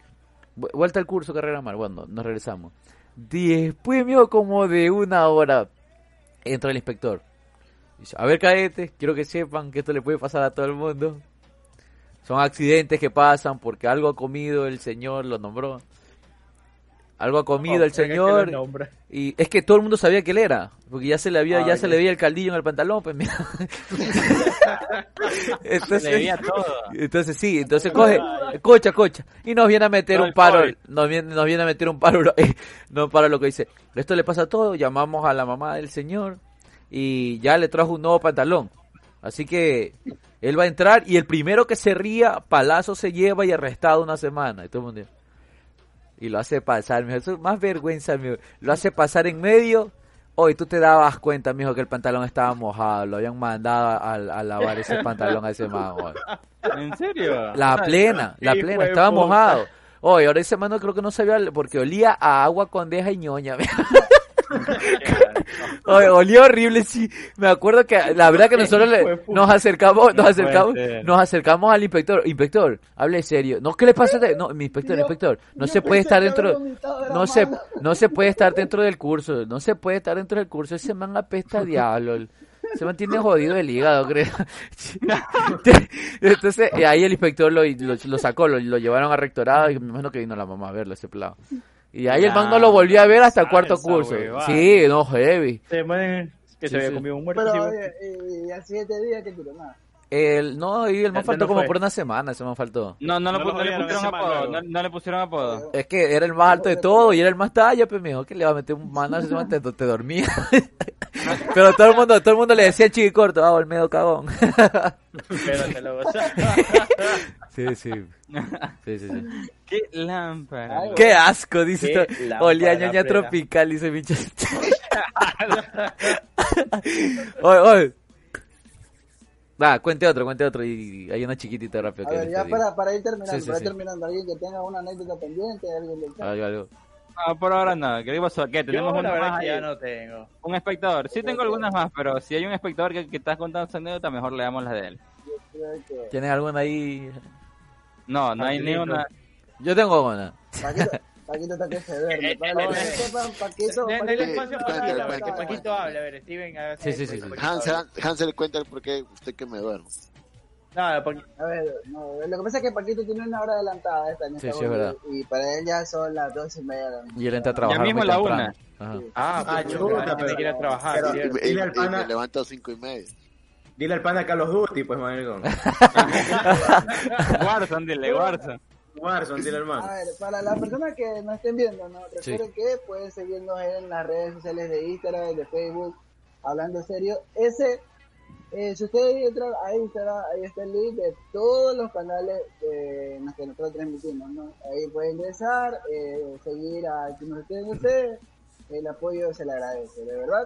vu- vuelta al curso Carrera Mar, bueno, nos regresamos. Después, mío, como de una hora, entra el inspector. Dice, a ver, cadetes, quiero que sepan que esto le puede pasar a todo el mundo. Son accidentes que pasan porque algo ha comido el señor, lo nombró. Algo ha comido el Oh, que señor y es que todo el mundo sabía que él era, porque ya se le había, Ah, ya se le veía el caldillo en el pantalón, pues mira. <laughs> entonces, Le veía todo. entonces sí, entonces coge, cocha, cocha, y nos viene a meter un el paro, nos viene, nos viene a meter un paro, eh, <laughs> no para lo que dice, esto le pasa a todo, llamamos a la mamá del señor y ya le trajo un nuevo pantalón, así que él va a entrar y el primero que se ría, palazo se lleva y arrestado una semana, y todo el mundo y lo hace pasar, mijo. Eso es más vergüenza, mijo. Lo hace pasar en medio. Hoy tú te dabas cuenta, mijo, que el pantalón estaba mojado. Lo habían mandado a, a lavar ese <laughs> pantalón a ese man. oye. ¿En serio? La plena, la plena, estaba mojado. Oye, ahora ese mano creo que no sabía porque olía a agua con deja y ñoña. mijo. <laughs> <laughs> Olía horrible, sí. Me acuerdo que la verdad que nosotros le- nos acercamos, nos acercamos, nos acercamos al inspector. Inspector, hable serio. No, ¿qué le pasa? de- No, mi inspector, Yo- inspector, no se puede estar dentro, no se, no se puede estar dentro del curso, no se puede estar dentro del curso. Ese man apesta a diablo. Se mantiene jodido el hígado, creo. <laughs> Entonces, eh, ahí el inspector lo, lo, lo sacó, lo, lo llevaron a rectorado y me imagino que vino la mamá a verlo, ese pelado. Y ahí el man no lo volvió a ver hasta el cuarto esa curso. Sí, no, heavy. Se mueren que Sí, se había sí. comido un muerto. Pero sí, eh, y al siguiente día que tiró nada. El, no, y el man faltó no como fue. por una semana, ese man faltó. No, no, No no, lo no le pusieron apodo. No, no le pusieron apodo. Es que era el más alto de todo y era el más talla, pues me dijo que le va a meter un <laughs> manazo ese man te, te dormía. <laughs> Pero todo el mundo, todo el mundo le decía chiqui corto, ah, Olmedo cagón. Pero te lo <laughs> sí, sí. Sí, sí, sí. Qué lámpara. Ay, Qué asco, dice Qué esto. Olía ñoña plena. tropical, dice bicho. <laughs> oye, oye. Va, cuente otro, cuente otro. Y hay una chiquitita rápido A que ver, ya para, para ir terminando, Sí, sí, para sí. ir terminando, alguien que tenga una anécdota pendiente, alguien chat. Algo, algo. No, por ahora no. ¿Qué pasó? ¿Qué? Tenemos Yo una más ya no tengo. Un espectador. Sí tengo algunas más, pero si hay un espectador que, que está contando su anécdota, mejor le damos las de él. Que... ¿Tienen alguna ahí? No, no hay ni una. Yo tengo una. Paquito, <laughs> Paquito está que se duerme. Para los que no sepan, Paquito... Denle Paquito- espacio a que hable. A ver, Steven. haga- Sí, sí, sí, sí. Hansel, cuenta el por qué usted que me duermo. No, porque A ver, no, lo que pasa es que Paquito tiene una hora adelantada esta en Sí, esta sí, es hora, verdad. Y para él ya son las dos y media de la mañana. Y él entra a trabajar mismo muy la temprano. Ajá. Ah, Ah, chuta, pero- que ir a trabajar. pero-. Y, Dile al y me pana- levanto a cinco y media. Dile al pana Call of Duty, pues, maricón. <laughs> Warzone, dile, Warzone. Warzone, dile al A ver, para las personas que nos estén viendo, ¿no? Sí. recuerden que pueden seguirnos en las redes sociales de Instagram, de Facebook, hablando serio. Ese, eh, si ustedes entran a Instagram, ahí está el link de todos los canales eh, en los que nosotros transmitimos, ¿no? Ahí pueden ingresar, eh, seguir a quien nos estén ustedes, el apoyo se le agradece, de verdad.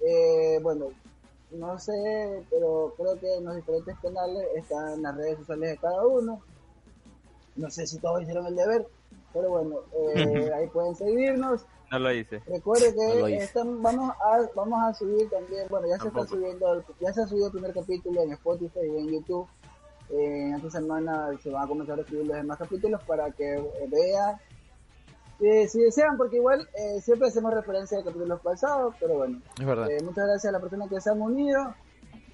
Eh, bueno, no sé, pero creo que en los diferentes canales están las redes sociales de cada uno. No sé si todos hicieron el deber, pero bueno, eh, <laughs> ahí pueden seguirnos. No lo hice. Recuerde No que hice. están, vamos a vamos a subir también, bueno, ya se está subiendo, el- ya se ha subido el primer capítulo en Spotify y en YouTube. Eh, en esta semana se van a comenzar a escribir los demás capítulos para que eh, vea. Eh, si desean, porque igual eh, siempre hacemos referencia a capítulos pasados, pero bueno. Es verdad. Eh, muchas gracias a las personas que se han unido.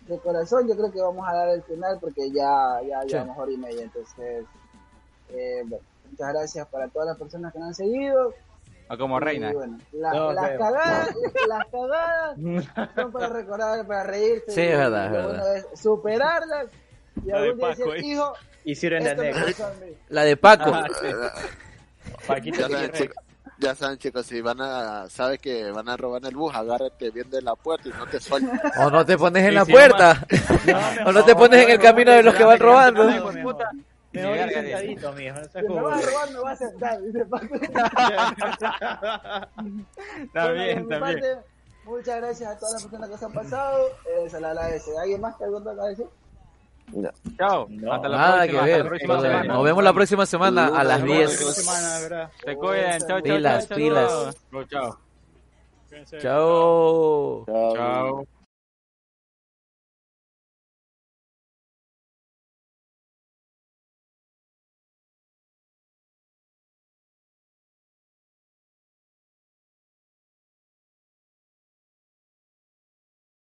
De corazón, yo creo que vamos a dar el final porque ya, ya Sí. llevamos hora y media. Entonces, eh, bueno, muchas gracias para todas las personas que nos han seguido. O como Y, reina. bueno, la- No, las cagadas, las cagadas son para recordar, para reírse. Sí, es verdad, es Lo verdad. bueno es superarlas y La de algún día Paco, decir, ¿eh? hijo, Hicieron de esto me negro. pasó a mí. La de Paco. Ah, sí. Paquito Ya saben, chicos, si van a, sabes que van a robar el bus, agárrate bien de la puerta y no te sueltes. O no te pones en Y la puerta. o no te pones en el camino de los que van robando. Ni ir verga, sentadito, mijo. No seas Si me como- vas a robar, me vas a sentar. Dice Paco. <laughs> Está Bueno, de bien, mi está bien. parte, Muchas gracias a todas las personas que se han pasado. Eh, se le agradece. ¿Alguien más que algo que decir? Chao. No. Hasta la Nada que próxima. hasta la ver. próxima Nos vemos la próxima semana a las Nos La 10. próxima semana, ¿verdad? Se cuiden. Chao, chao, Pilas, chao, pilas. chao. Chao, chao. Cuídense. Chao.